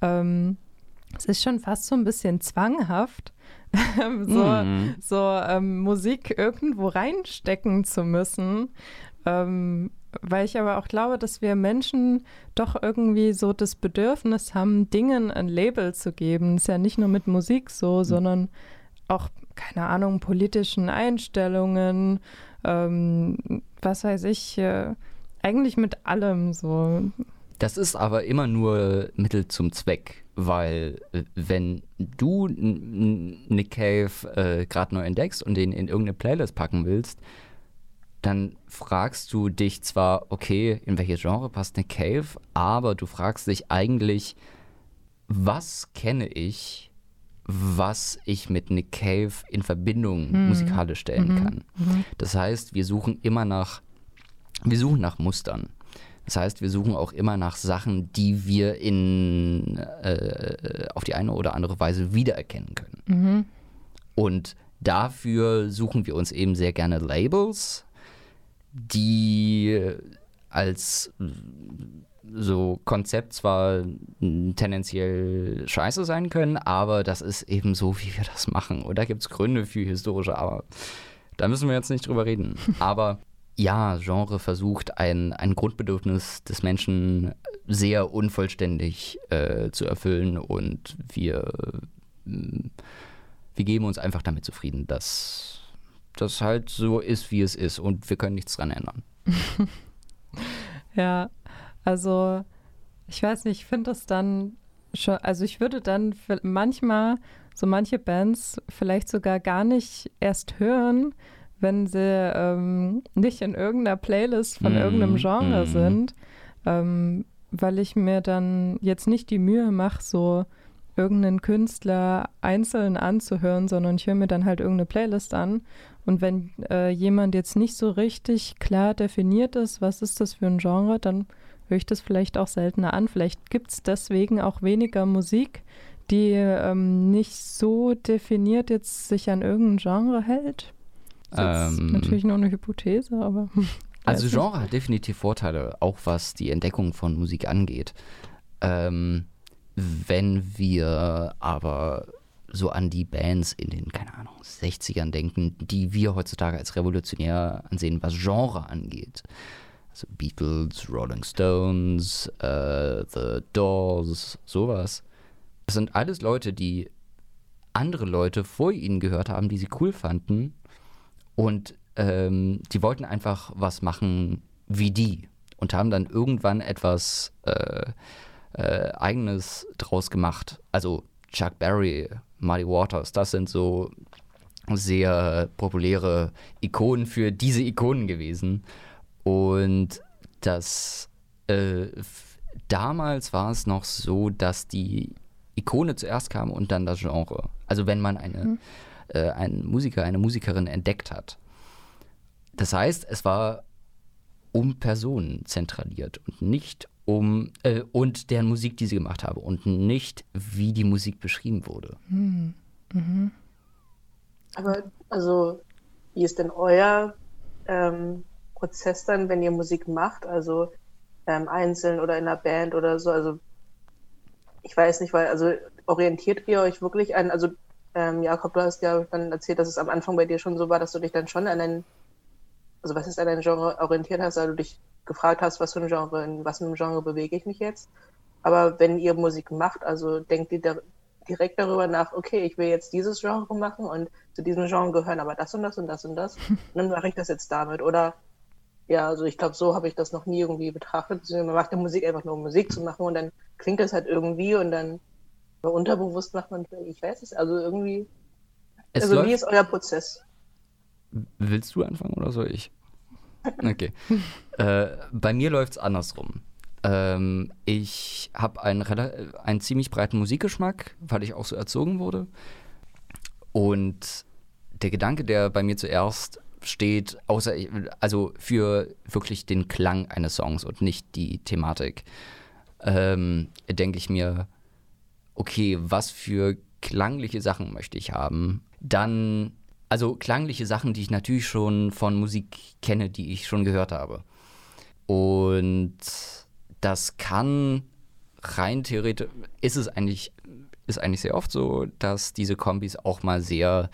Ähm, es ist schon fast so ein bisschen zwanghaft, [LAUGHS] so, Mhm. so ähm, Musik irgendwo reinstecken zu müssen, ähm, weil ich aber auch glaube, dass wir Menschen doch irgendwie so das Bedürfnis haben, Dingen ein Label zu geben. ist ja nicht nur mit Musik so, mhm. sondern auch, keine Ahnung, politischen Einstellungen, ähm, was weiß ich, äh, eigentlich mit allem so. Das ist aber immer nur Mittel zum Zweck, weil äh, wenn du Nick Cave äh, gerade neu entdeckst und den in irgendeine Playlist packen willst, dann fragst du dich zwar, okay, in welches Genre passt Nick Cave, aber du fragst dich eigentlich, was kenne ich, was ich mit Nick Cave in Verbindung mhm. musikalisch stellen mhm. kann. Mhm. Das heißt, wir suchen immer nach, wir suchen nach Mustern. Das heißt, wir suchen auch immer nach Sachen, die wir in, äh, auf die eine oder andere Weise wiedererkennen können. Mhm. Und dafür suchen wir uns eben sehr gerne Labels, die als so Konzept zwar tendenziell scheiße sein können, aber das ist eben so, wie wir das machen. Und da gibt es Gründe für historische, aber da müssen wir jetzt nicht drüber reden. [LAUGHS] Aber ja, Genre versucht ein, ein Grundbedürfnis des Menschen sehr unvollständig äh, zu erfüllen und wir, äh, wir geben uns einfach damit zufrieden, dass das halt so ist, wie es ist und wir können nichts dran ändern. [LAUGHS] ja, also ich weiß nicht, ich finde das dann schon, also ich würde dann manchmal so manche Bands vielleicht sogar gar nicht erst hören, wenn sie ähm, nicht in irgendeiner Playlist von mm, irgendeinem Genre mm. sind, ähm, weil ich mir dann jetzt nicht die Mühe mache, so irgendeinen Künstler einzeln anzuhören, sondern ich höre mir dann halt irgendeine Playlist an. Und wenn äh, jemand jetzt nicht so richtig klar definiert ist, was ist das für ein Genre, dann höre ich das vielleicht auch seltener an. Vielleicht gibt es deswegen auch weniger Musik, die ähm, nicht so definiert jetzt sich an irgendein Genre hält. Das ist ähm, natürlich nur eine Hypothese, aber. [LAUGHS] Also Genre hat definitiv Vorteile, auch was die Entdeckung von Musik angeht. Ähm, wenn wir aber so an die Bands in den, keine Ahnung, 60ern denken, die wir heutzutage als revolutionär ansehen, was Genre angeht. Also Beatles, Rolling Stones, äh, The Doors, sowas. Das sind alles Leute, die andere Leute vor ihnen gehört haben, die sie cool fanden und ähm, die wollten einfach was machen wie die und haben dann irgendwann etwas äh, äh, Eigenes draus gemacht. Also Chuck Berry, Muddy Waters, das sind so sehr populäre Ikonen für diese Ikonen gewesen. Und das äh, damals war es noch so, dass die Ikone zuerst kam und dann das Genre. Also wenn man eine mhm äh, ein Musiker, eine Musikerin entdeckt hat. Das heißt, es war um Personen zentraliert und nicht um äh, und deren Musik, die sie gemacht habe und nicht wie die Musik beschrieben wurde. Mhm. Mhm. Aber also, wie ist denn euer ähm, Prozess dann, wenn ihr Musik macht? Also ähm, einzeln oder in einer Band oder so? Also ich weiß nicht, weil also orientiert ihr euch wirklich an, also ähm, Jakob, du hast ja dann erzählt, dass es am Anfang bei dir schon so war, dass du dich dann schon an ein, also was ist an ein Genre orientiert hast, weil du dich gefragt hast, was für ein Genre, in was für einem Genre bewege ich mich jetzt. Aber wenn ihr Musik macht, also denkt ihr da direkt darüber nach, okay, ich will jetzt dieses Genre machen und zu diesem Genre gehören aber das und das und das und das. [LAUGHS] Und dann mache ich das jetzt damit. Oder ja, also ich glaube, so habe ich das noch nie irgendwie betrachtet. Man macht ja Musik einfach nur, um Musik zu machen und dann klingt das halt irgendwie und dann unterbewusst macht man, ich weiß es, also irgendwie. Es also wie ist euer Prozess? Willst du anfangen oder soll ich? Okay. [LAUGHS] äh, bei mir läuft es andersrum. Ähm, ich habe einen, einen ziemlich breiten Musikgeschmack, weil ich auch so erzogen wurde. Und der Gedanke, der bei mir zuerst steht, außer also für wirklich den Klang eines Songs und nicht die Thematik, ähm, denke ich mir, okay, was für klangliche Sachen möchte ich haben? Dann, also klangliche Sachen, die ich natürlich schon von Musik kenne, die ich schon gehört habe. Und das kann rein theoretisch, ist es eigentlich, ist eigentlich sehr oft so, dass diese Kombis auch mal sehr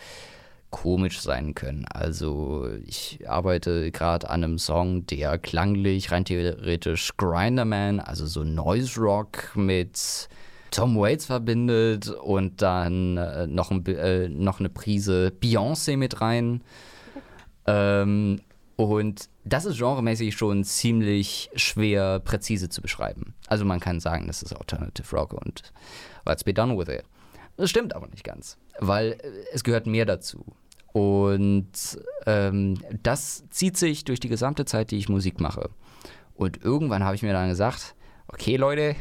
komisch sein können. Also ich arbeite gerade an einem Song, der klanglich rein theoretisch Grinderman, also so Noise Rock mit Tom Waits verbindet und dann äh, noch, ein, äh, noch eine Prise Beyoncé mit rein. Ähm, und das ist genremäßig schon ziemlich schwer präzise zu beschreiben. Also man kann sagen, das ist Alternative Rock und let's be done with it. Das stimmt aber nicht ganz, weil äh, es gehört mehr dazu. Und ähm, das zieht sich durch die gesamte Zeit, die ich Musik mache. Und irgendwann habe ich mir dann gesagt, okay Leute,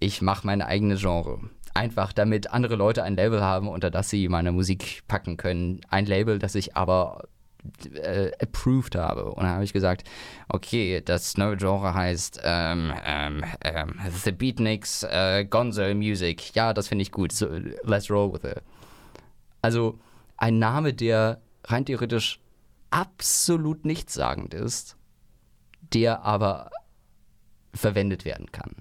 ich mache meine eigene Genre. Einfach damit andere Leute ein Label haben, unter das sie meine Musik packen können. Ein Label, das ich aber äh, approved habe. Und dann habe ich gesagt, okay, das neue Genre heißt ähm, ähm, ähm, The Beatniks äh, Gonzo Music. Ja, das finde ich gut. So, let's roll with it. Also ein Name, der rein theoretisch absolut nichtssagend ist, der aber verwendet werden kann.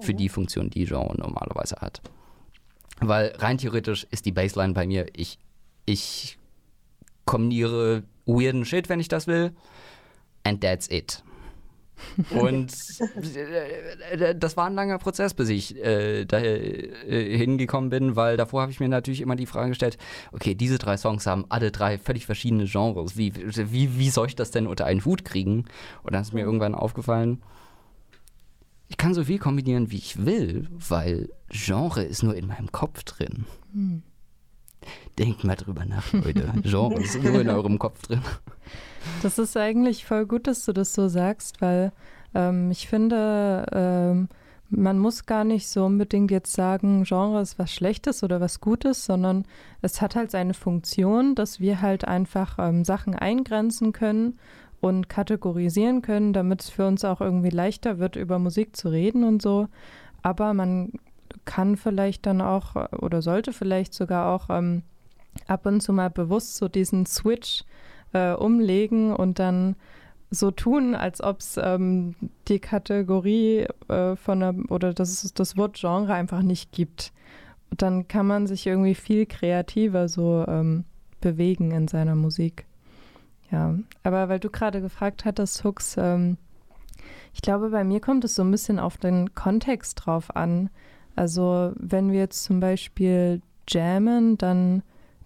Für die Funktion, die Genre normalerweise hat. Weil rein theoretisch ist die Baseline bei mir, ich, ich kombiniere weirden Shit, wenn ich das will. And that's it. [LAUGHS] Und äh, das war ein langer Prozess, bis ich äh, da äh, hingekommen bin, weil davor habe ich mir natürlich immer die Frage gestellt, okay, diese drei Songs haben alle drei völlig verschiedene Genres. Wie, wie, wie soll ich das denn unter einen Hut kriegen? Und dann ist mir irgendwann aufgefallen, ich kann so viel kombinieren, wie ich will, weil Genre ist nur in meinem Kopf drin. Hm. Denkt mal drüber nach, [LAUGHS] Leute. Genre ist nur in eurem Kopf drin. Das ist eigentlich voll gut, dass du das so sagst, weil ähm, ich finde, ähm, man muss gar nicht so unbedingt jetzt sagen, Genre ist was Schlechtes oder was Gutes, sondern es hat halt seine Funktion, dass wir halt einfach ähm, Sachen eingrenzen können und kategorisieren können, damit es für uns auch irgendwie leichter wird, über Musik zu reden und so. Aber man kann vielleicht dann auch oder sollte vielleicht sogar auch ähm, ab und zu mal bewusst so diesen Switch äh, umlegen und dann so tun, als ob es ähm, die Kategorie äh, von der, oder das, das Wort Genre einfach nicht gibt. Dann kann man sich irgendwie viel kreativer so ähm, bewegen in seiner Musik. Ja, aber weil du gerade gefragt hattest, Hooks, ähm, ich glaube, bei mir kommt es so ein bisschen auf den Kontext drauf an. Also wenn wir jetzt zum Beispiel jammen, dann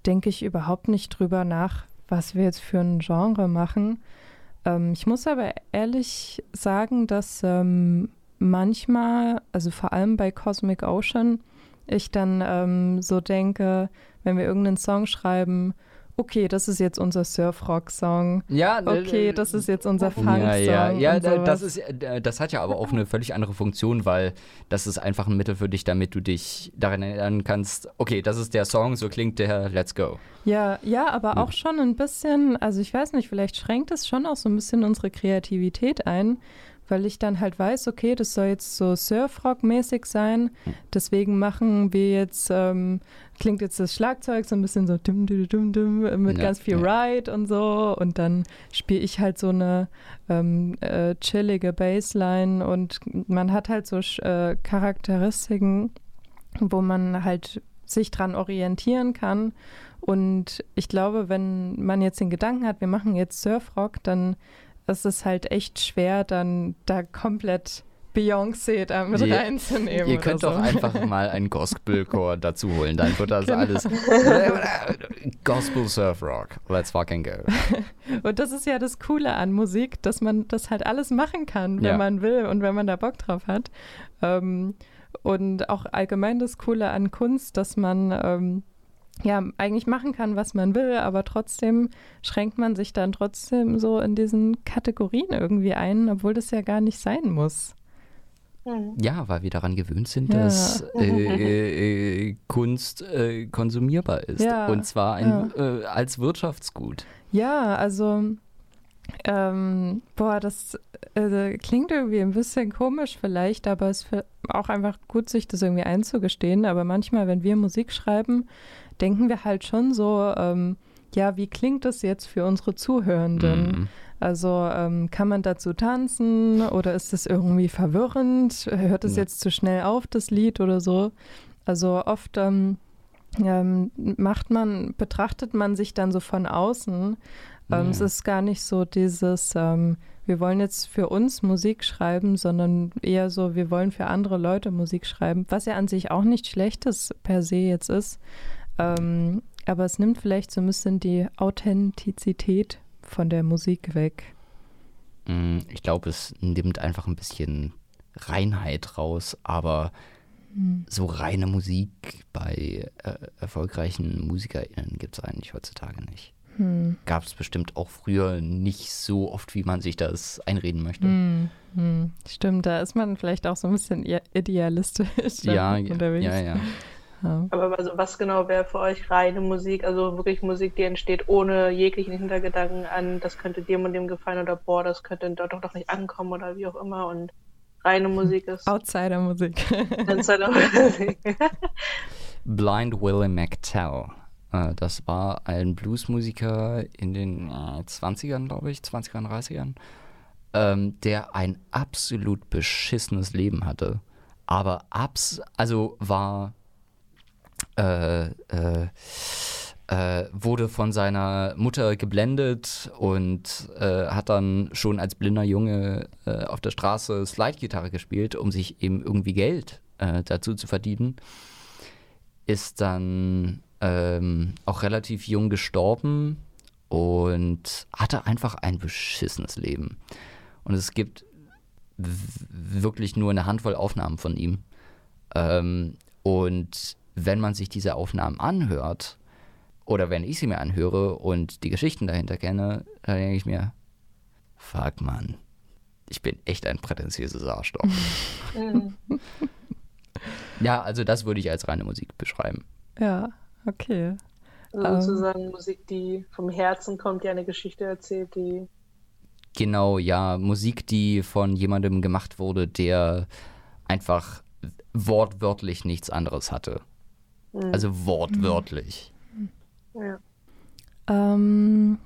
denke ich überhaupt nicht drüber nach, was wir jetzt für ein Genre machen. Ähm, ich muss aber ehrlich sagen, dass ähm, manchmal, also vor allem bei Cosmic Ocean, ich dann ähm, so denke, wenn wir irgendeinen Song schreiben, okay, das ist jetzt unser Surf-Rock-Song. Ja, okay, das ist jetzt unser Funk-Song. Ja, ja, ja das, ist, das hat ja aber auch eine völlig andere Funktion, weil das ist einfach ein Mittel für dich, damit du dich daran erinnern kannst, okay, das ist der Song, so klingt der, let's go. Ja, ja, aber auch schon ein bisschen, also ich weiß nicht, vielleicht schränkt es schon auch so ein bisschen unsere Kreativität ein, weil ich dann halt weiß, okay, das soll jetzt so Surfrock-mäßig sein. Deswegen machen wir jetzt, ähm, klingt jetzt das Schlagzeug so ein bisschen so dum, dum, dum, dum, mit ja, ganz viel ja. Ride und so. Und dann spiele ich halt so eine ähm, äh, chillige Bassline und man hat halt so äh, Charakteristiken, wo man halt sich dran orientieren kann. Und ich glaube, wenn man jetzt den Gedanken hat, wir machen jetzt Surfrock, dann es ist halt echt schwer, dann da komplett Beyoncé da mit ihr, reinzunehmen. Ihr könnt doch so. einfach [LAUGHS] mal einen Gospelchor dazu holen, dann wird das genau. alles [LAUGHS] Gospel Surf Rock. Let's fucking go. [LAUGHS] Und das ist ja das Coole an Musik, dass man das halt alles machen kann, wenn ja. man will und wenn man da Bock drauf hat. Ähm, und auch allgemein das Coole an Kunst, dass man ähm, ja, eigentlich machen kann, was man will, aber trotzdem schränkt man sich dann trotzdem so in diesen Kategorien irgendwie ein, obwohl das ja gar nicht sein muss. Mhm. Ja, weil wir daran gewöhnt sind, ja. dass [LAUGHS] äh, äh, Kunst äh, konsumierbar ist. Ja, und zwar ein, ja. Äh, als Wirtschaftsgut. Ja, also, ähm, boah, das äh, klingt irgendwie ein bisschen komisch vielleicht, aber es ist auch einfach gut, sich das irgendwie einzugestehen. Aber manchmal, wenn wir Musik schreiben, denken wir halt schon so, ähm, ja, wie klingt das jetzt für unsere Zuhörenden? Mhm. Also ähm, kann man dazu tanzen oder ist es irgendwie verwirrend? Hört es ja. jetzt zu schnell auf, das Lied oder so? Also oft ähm, ähm, macht man, betrachtet man sich dann so von außen. Ähm, Es Ja. ist gar nicht so dieses, ähm, wir wollen jetzt für uns Musik schreiben, sondern eher so, wir wollen für andere Leute Musik schreiben, was ja an sich auch nicht Schlechtes per se jetzt ist. Ähm, aber es nimmt vielleicht so ein bisschen die Authentizität von der Musik weg. Mm, Ich glaube, es nimmt einfach ein bisschen Reinheit raus, aber so reine Musik bei äh, erfolgreichen MusikerInnen gibt es eigentlich heutzutage nicht. Hm. Gab es bestimmt auch früher nicht so oft, wie man sich das einreden möchte. Hm, hm. Stimmt, da ist man vielleicht auch so ein bisschen idealistisch Ja, ja, [LAUGHS] unterwegs. ja, ja. Ja. Aber also was genau wäre für euch reine Musik? Also wirklich Musik, die entsteht ohne jeglichen Hintergedanken an, das könnte dem und dem gefallen oder boah, das könnte dort doch noch nicht ankommen oder wie auch immer. Und reine Musik ist Outsider-Musik. Insider Musik. [LAUGHS] [LAUGHS] Blind Willie McTell. Äh, Das war ein Bluesmusiker in den äh, 20ern, glaube ich, 20ern, 30ern, ähm, der ein absolut beschissenes Leben hatte. Aber abs also war äh, äh, äh, wurde von seiner Mutter geblendet und äh, hat dann schon als blinder Junge äh, auf der Straße Slide-Gitarre gespielt, um sich eben irgendwie Geld äh, dazu zu verdienen. Ist dann ähm, auch relativ jung gestorben und hatte einfach ein beschissenes Leben. Und es gibt wirklich nur eine Handvoll Aufnahmen von ihm. Ähm, und wenn man sich diese Aufnahmen anhört, oder wenn ich sie mir anhöre und die Geschichten dahinter kenne, dann denke ich mir, fuck man, ich bin echt ein prätentiöses Arschloch. [LAUGHS] Ja, also das würde ich als reine Musik beschreiben. ja, okay. Also Ähm. sozusagen Musik, die vom Herzen kommt, die eine Geschichte erzählt, die Genau, ja, Musik, die von jemandem gemacht wurde, der einfach wortwörtlich nichts anderes hatte. Mhm. Also wortwörtlich. ja. Ähm,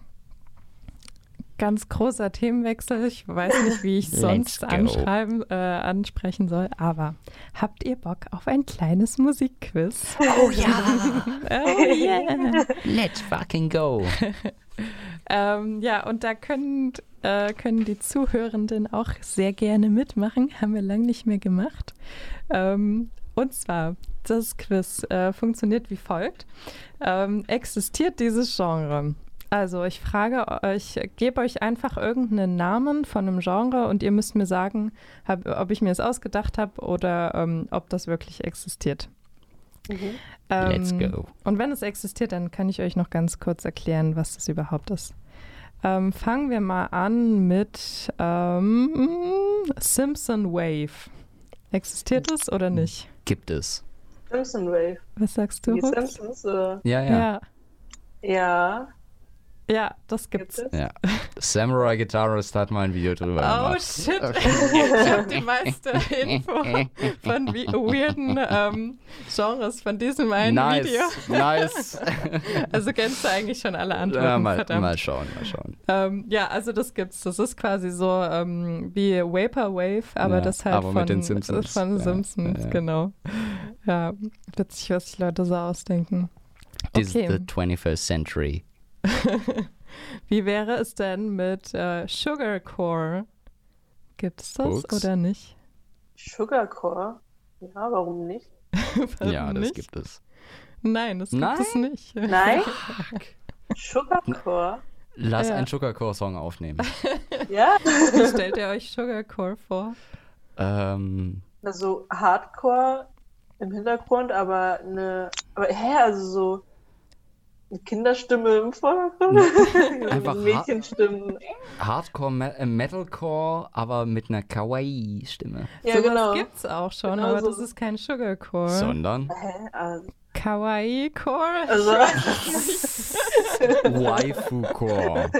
ganz großer Themenwechsel. Ich weiß nicht, wie ich [LAUGHS] sonst anschreiben, äh, ansprechen soll. Aber habt ihr Bock auf ein kleines Musikquiz? Oh ja, [LAUGHS] Oh yeah. let's fucking go. [LAUGHS] ähm, ja, und da können, äh, können die Zuhörenden auch sehr gerne mitmachen. Haben wir lange nicht mehr gemacht. Ähm, und zwar, das Quiz äh, funktioniert wie folgt. Ähm, existiert dieses Genre? Also ich frage euch, gebe euch einfach irgendeinen Namen von einem Genre und ihr müsst mir sagen, hab, ob ich mir es ausgedacht habe oder ähm, ob das wirklich existiert. Mhm. Let's Ähm, go. Und wenn es existiert, dann kann ich euch noch ganz kurz erklären, was das überhaupt ist. Ähm, fangen wir mal an mit ähm, Simpson Wave. Existiert es oder nicht? Gibt es. Simpson Wave. Was sagst du? Die? Simpsons, oder? Ja, ja. Ja. Ja. Ja, das Gibt gibt's. es? Ja. Samurai Guitarist hat mal ein Video drüber Oh gemacht. shit, [LAUGHS] ich habe die meiste Info von wie weirden ähm, Genres von diesem einen nice, Video. nice. [LAUGHS] Also kennst du eigentlich schon alle Antworten, ja, mal, verdammt. mal schauen, mal schauen. Ähm, ja, also das gibt's. Das ist quasi so ähm, wie Vaporwave, aber Ja, das halt aber von, mit den Simpsons. von Ja, Simpsons, ja, ja. genau. Ja, witzig, was sich Leute so ausdenken. This is Okay. the 21st century. [LAUGHS] Wie wäre es denn mit äh, Sugarcore? Gibt es das Hux? oder nicht? Sugarcore? Ja, warum nicht? [LAUGHS] Warum ja, das nicht? gibt es. Nein, das gibt Nein? es nicht. Nein? [LAUGHS] Sugarcore? Lass Ja. einen Sugarcore-Song aufnehmen. Ja? Wie stellt ihr euch Sugarcore vor? ähm, Also Hardcore im Hintergrund, aber eine. Aber hä, also so Kinderstimme im Vordergrund? [LAUGHS] Einfach Mädchenstimmen. Hardcore, äh, Metalcore, aber mit einer Kawaii-Stimme. Ja, Sowas genau. gibt's auch schon, Genau aber so. das ist kein Sugarcore. Sondern? Also, Kawaii-Core? also [LAUGHS] Waifu-Core.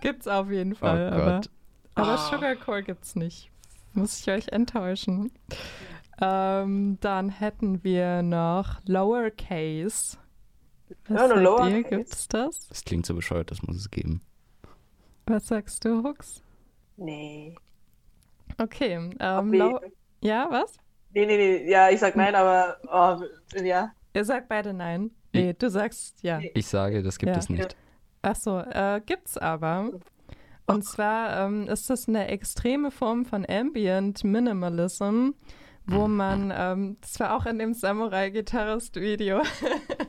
Gibt's auf jeden Oh Fall, aber, Gott. aber Ah. Sugarcore gibt's nicht. Muss ich euch enttäuschen. Ähm, dann hätten wir noch Lowercase. Was nur sagt ihr? Gibt's das? Das klingt so bescheuert, das muss es geben. Was sagst du, Hux? nee. Okay, ähm. Low ja, was? Nee, nee, nee. Ja, ich sag nein, aber oh, ja. Ihr sagt beide nein. Nee, du sagst ja. Nee. Ich sage, das gibt Ja. es nicht. Ach so, äh, gibt's aber. Und zwar ähm, ist das eine extreme Form von Ambient Minimalism, wo man, ähm, das war auch in dem Samurai-Gitarrist-Video, [LAUGHS]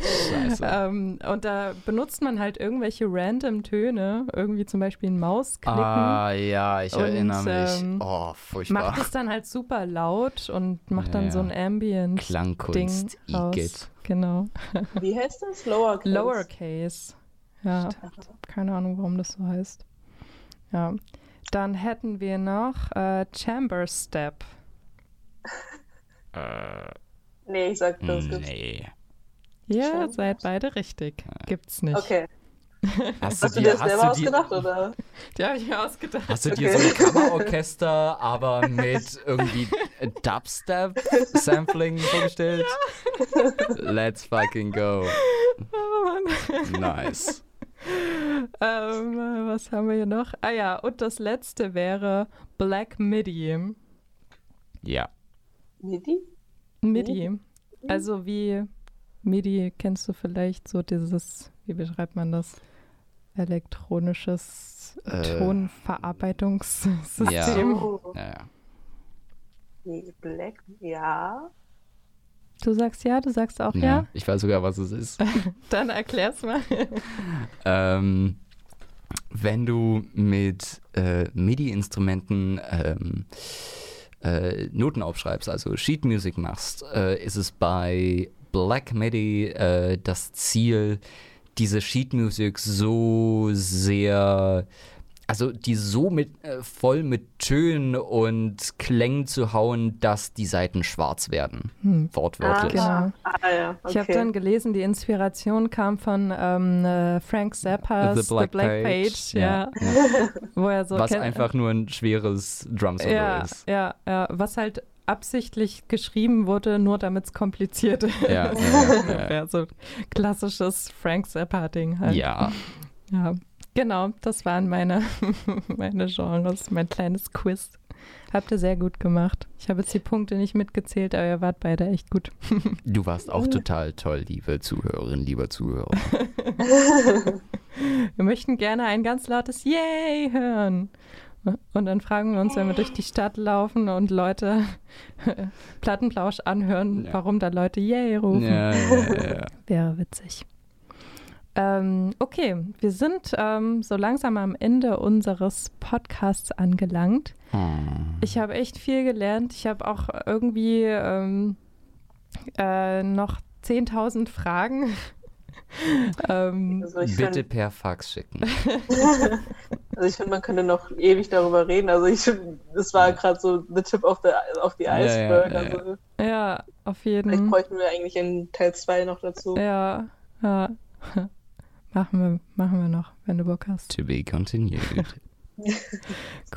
Scheiße. ähm, und da benutzt man halt irgendwelche random Töne, irgendwie zum Beispiel ein Mausklicken. Ah, ja, ich Und, erinnere mich. ähm, oh, furchtbar. Macht es dann halt super laut und macht dann Ja, so ein ja. Ambient-Ding Klangkunst, raus. Igitt. Genau. Wie heißt das? Lowercase. Lowercase. Ja, keine Ahnung, warum das so heißt. Ja. Dann hätten wir noch äh, Chamber Step. Äh, [LAUGHS] Nee, ich sag das. gibt's. Ja, Chamber seid beide richtig. Gibt's nicht. Okay. Hast, Hast du du dir dir, das selber hast, du dir, ausgedacht, oder? Die habe ich mir ausgedacht. hast du dir Okay. so ein Kammerorchester, aber mit irgendwie Dubstep-Sampling [LAUGHS] vorgestellt? Let's fucking go. Oh Mann. Nice. ähm, äh, was haben wir hier noch? Ah ja, und das letzte wäre Black Midi. Ja. MIDI? MIDI. Also wie MIDI kennst du vielleicht so dieses, wie beschreibt man das? Elektronisches Äh, Tonverarbeitungssystem. Oh, ja, ja. nee, Black, ja. Du sagst ja, du sagst auch ja. ja. Ich weiß sogar, was es ist. [LAUGHS] Dann erklär's mal. ähm, wenn du mit äh, MIDI-Instrumenten ähm, äh, Noten aufschreibst, also Sheet Music machst, äh, ist es bei Black MIDI äh, das Ziel, diese Sheet Music so sehr, also die so mit, äh, voll mit Tönen und Klängen zu hauen, dass die Seiten schwarz werden. Hm. Wortwörtlich. Genau. Ah, ja, okay. Ich habe dann gelesen, die Inspiration kam von ähm, äh, Frank Zappas The Black, Page, ja. [LAUGHS] wo er so Was kennt- einfach nur ein schweres Drum-Solo ja, ist. ja, ja, was halt absichtlich geschrieben wurde, nur damit es kompliziert ist. Ja, ja, [LAUGHS] ja, so klassisches Frank Zappa-Ding halt. Ja, Ja, genau, das waren meine, [LAUGHS] meine Genres, mein kleines Quiz. Habt ihr sehr gut gemacht. Ich habe jetzt die Punkte nicht mitgezählt, aber ihr wart beide echt gut. [LAUGHS] du warst auch total toll, liebe Zuhörerin, lieber Zuhörer. Wir möchten gerne ein ganz lautes Yay hören. Und dann fragen wir uns, wenn wir durch die Stadt laufen und Leute [LAUGHS] Plattenplausch anhören, Ja. warum da Leute Yay rufen. Ja, ja, ja. [LAUGHS] Wäre witzig. Ähm, okay, wir sind ähm, so langsam am Ende unseres Podcasts angelangt. Hm. Ich habe echt viel gelernt. Ich habe auch irgendwie ähm, äh, noch 10.000 Fragen. [LAUGHS] ähm, Also ich Bitte finde, per Fax schicken. [LAUGHS] also ich find, man könnte noch ewig darüber reden. Also ich find, das war gerade so the tip of the, of the Ja, ja, iceberg. ja, ja. Also ja, auf vielleicht jeden bräuchten wir eigentlich in Teil 2 noch dazu. Ja, ja. [LAUGHS] machen, wir, machen wir noch, wenn du Bock hast. To be continued.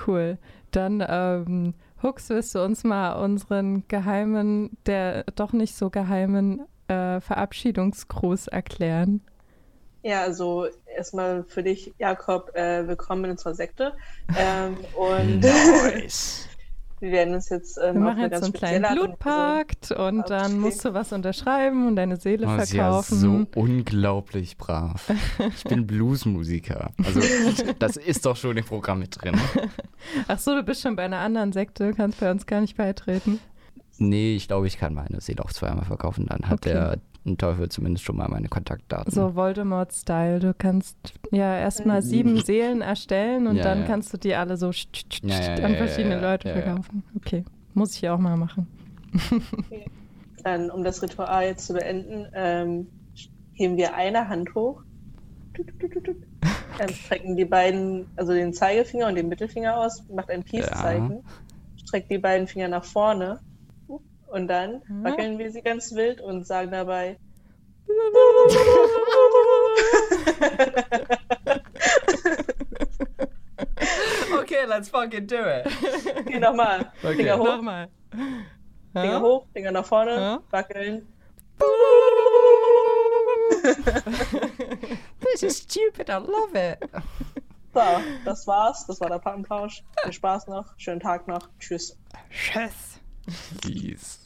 Cool. Dann, ähm, Hux, willst du uns mal unseren geheimen, der doch nicht so geheimen äh, Verabschiedungsgruß erklären? Ja, also erstmal für dich, Jakob, äh, willkommen in unserer Sekte. Ähm, und [LAUGHS] nice. [LAUGHS] wir werden uns jetzt Wir ähm, auf machen jetzt so einen kleinen Art und Blutpakt und dann musst du was unterschreiben und deine Seele Oh, sie ist ja verkaufen. so unglaublich brav. Ich bin [LAUGHS] Bluesmusiker. Also, das ist doch schon im Programm mit drin. Ach so, du bist schon bei einer anderen Sekte, kannst bei uns gar nicht beitreten. Nee, ich glaube, ich kann meine Seele auch zweimal verkaufen. Dann hat Okay. der Teufel zumindest schon mal meine Kontaktdaten. So Voldemort-Style. Du kannst ja erstmal sieben Seelen erstellen und Ja, dann ja. kannst du die alle so Ja, ja, an ja, verschiedene ja, ja, Leute ja, ja. verkaufen. Okay, muss ich auch mal machen. [LAUGHS] Dann, um das Ritual jetzt zu beenden, ähm, heben wir eine Hand hoch, tut, ähm, strecken die beiden, also den Zeigefinger und den Mittelfinger aus, macht ein Peace-Zeichen, streckt die beiden Finger nach vorne und dann Mhm. wackeln wir sie ganz wild und sagen dabei, Okay, let's fucking do it. [LAUGHS] okay, nochmal, Okay. Finger hoch, Nochmal. Finger Ja? hoch, Finger nach vorne, Ja. wackeln. [LAUGHS] This is stupid, I love it. So, das war's, das war der Pappentausch. Viel Spaß noch, schönen Tag noch, tschüss. Tschüss. Jeez.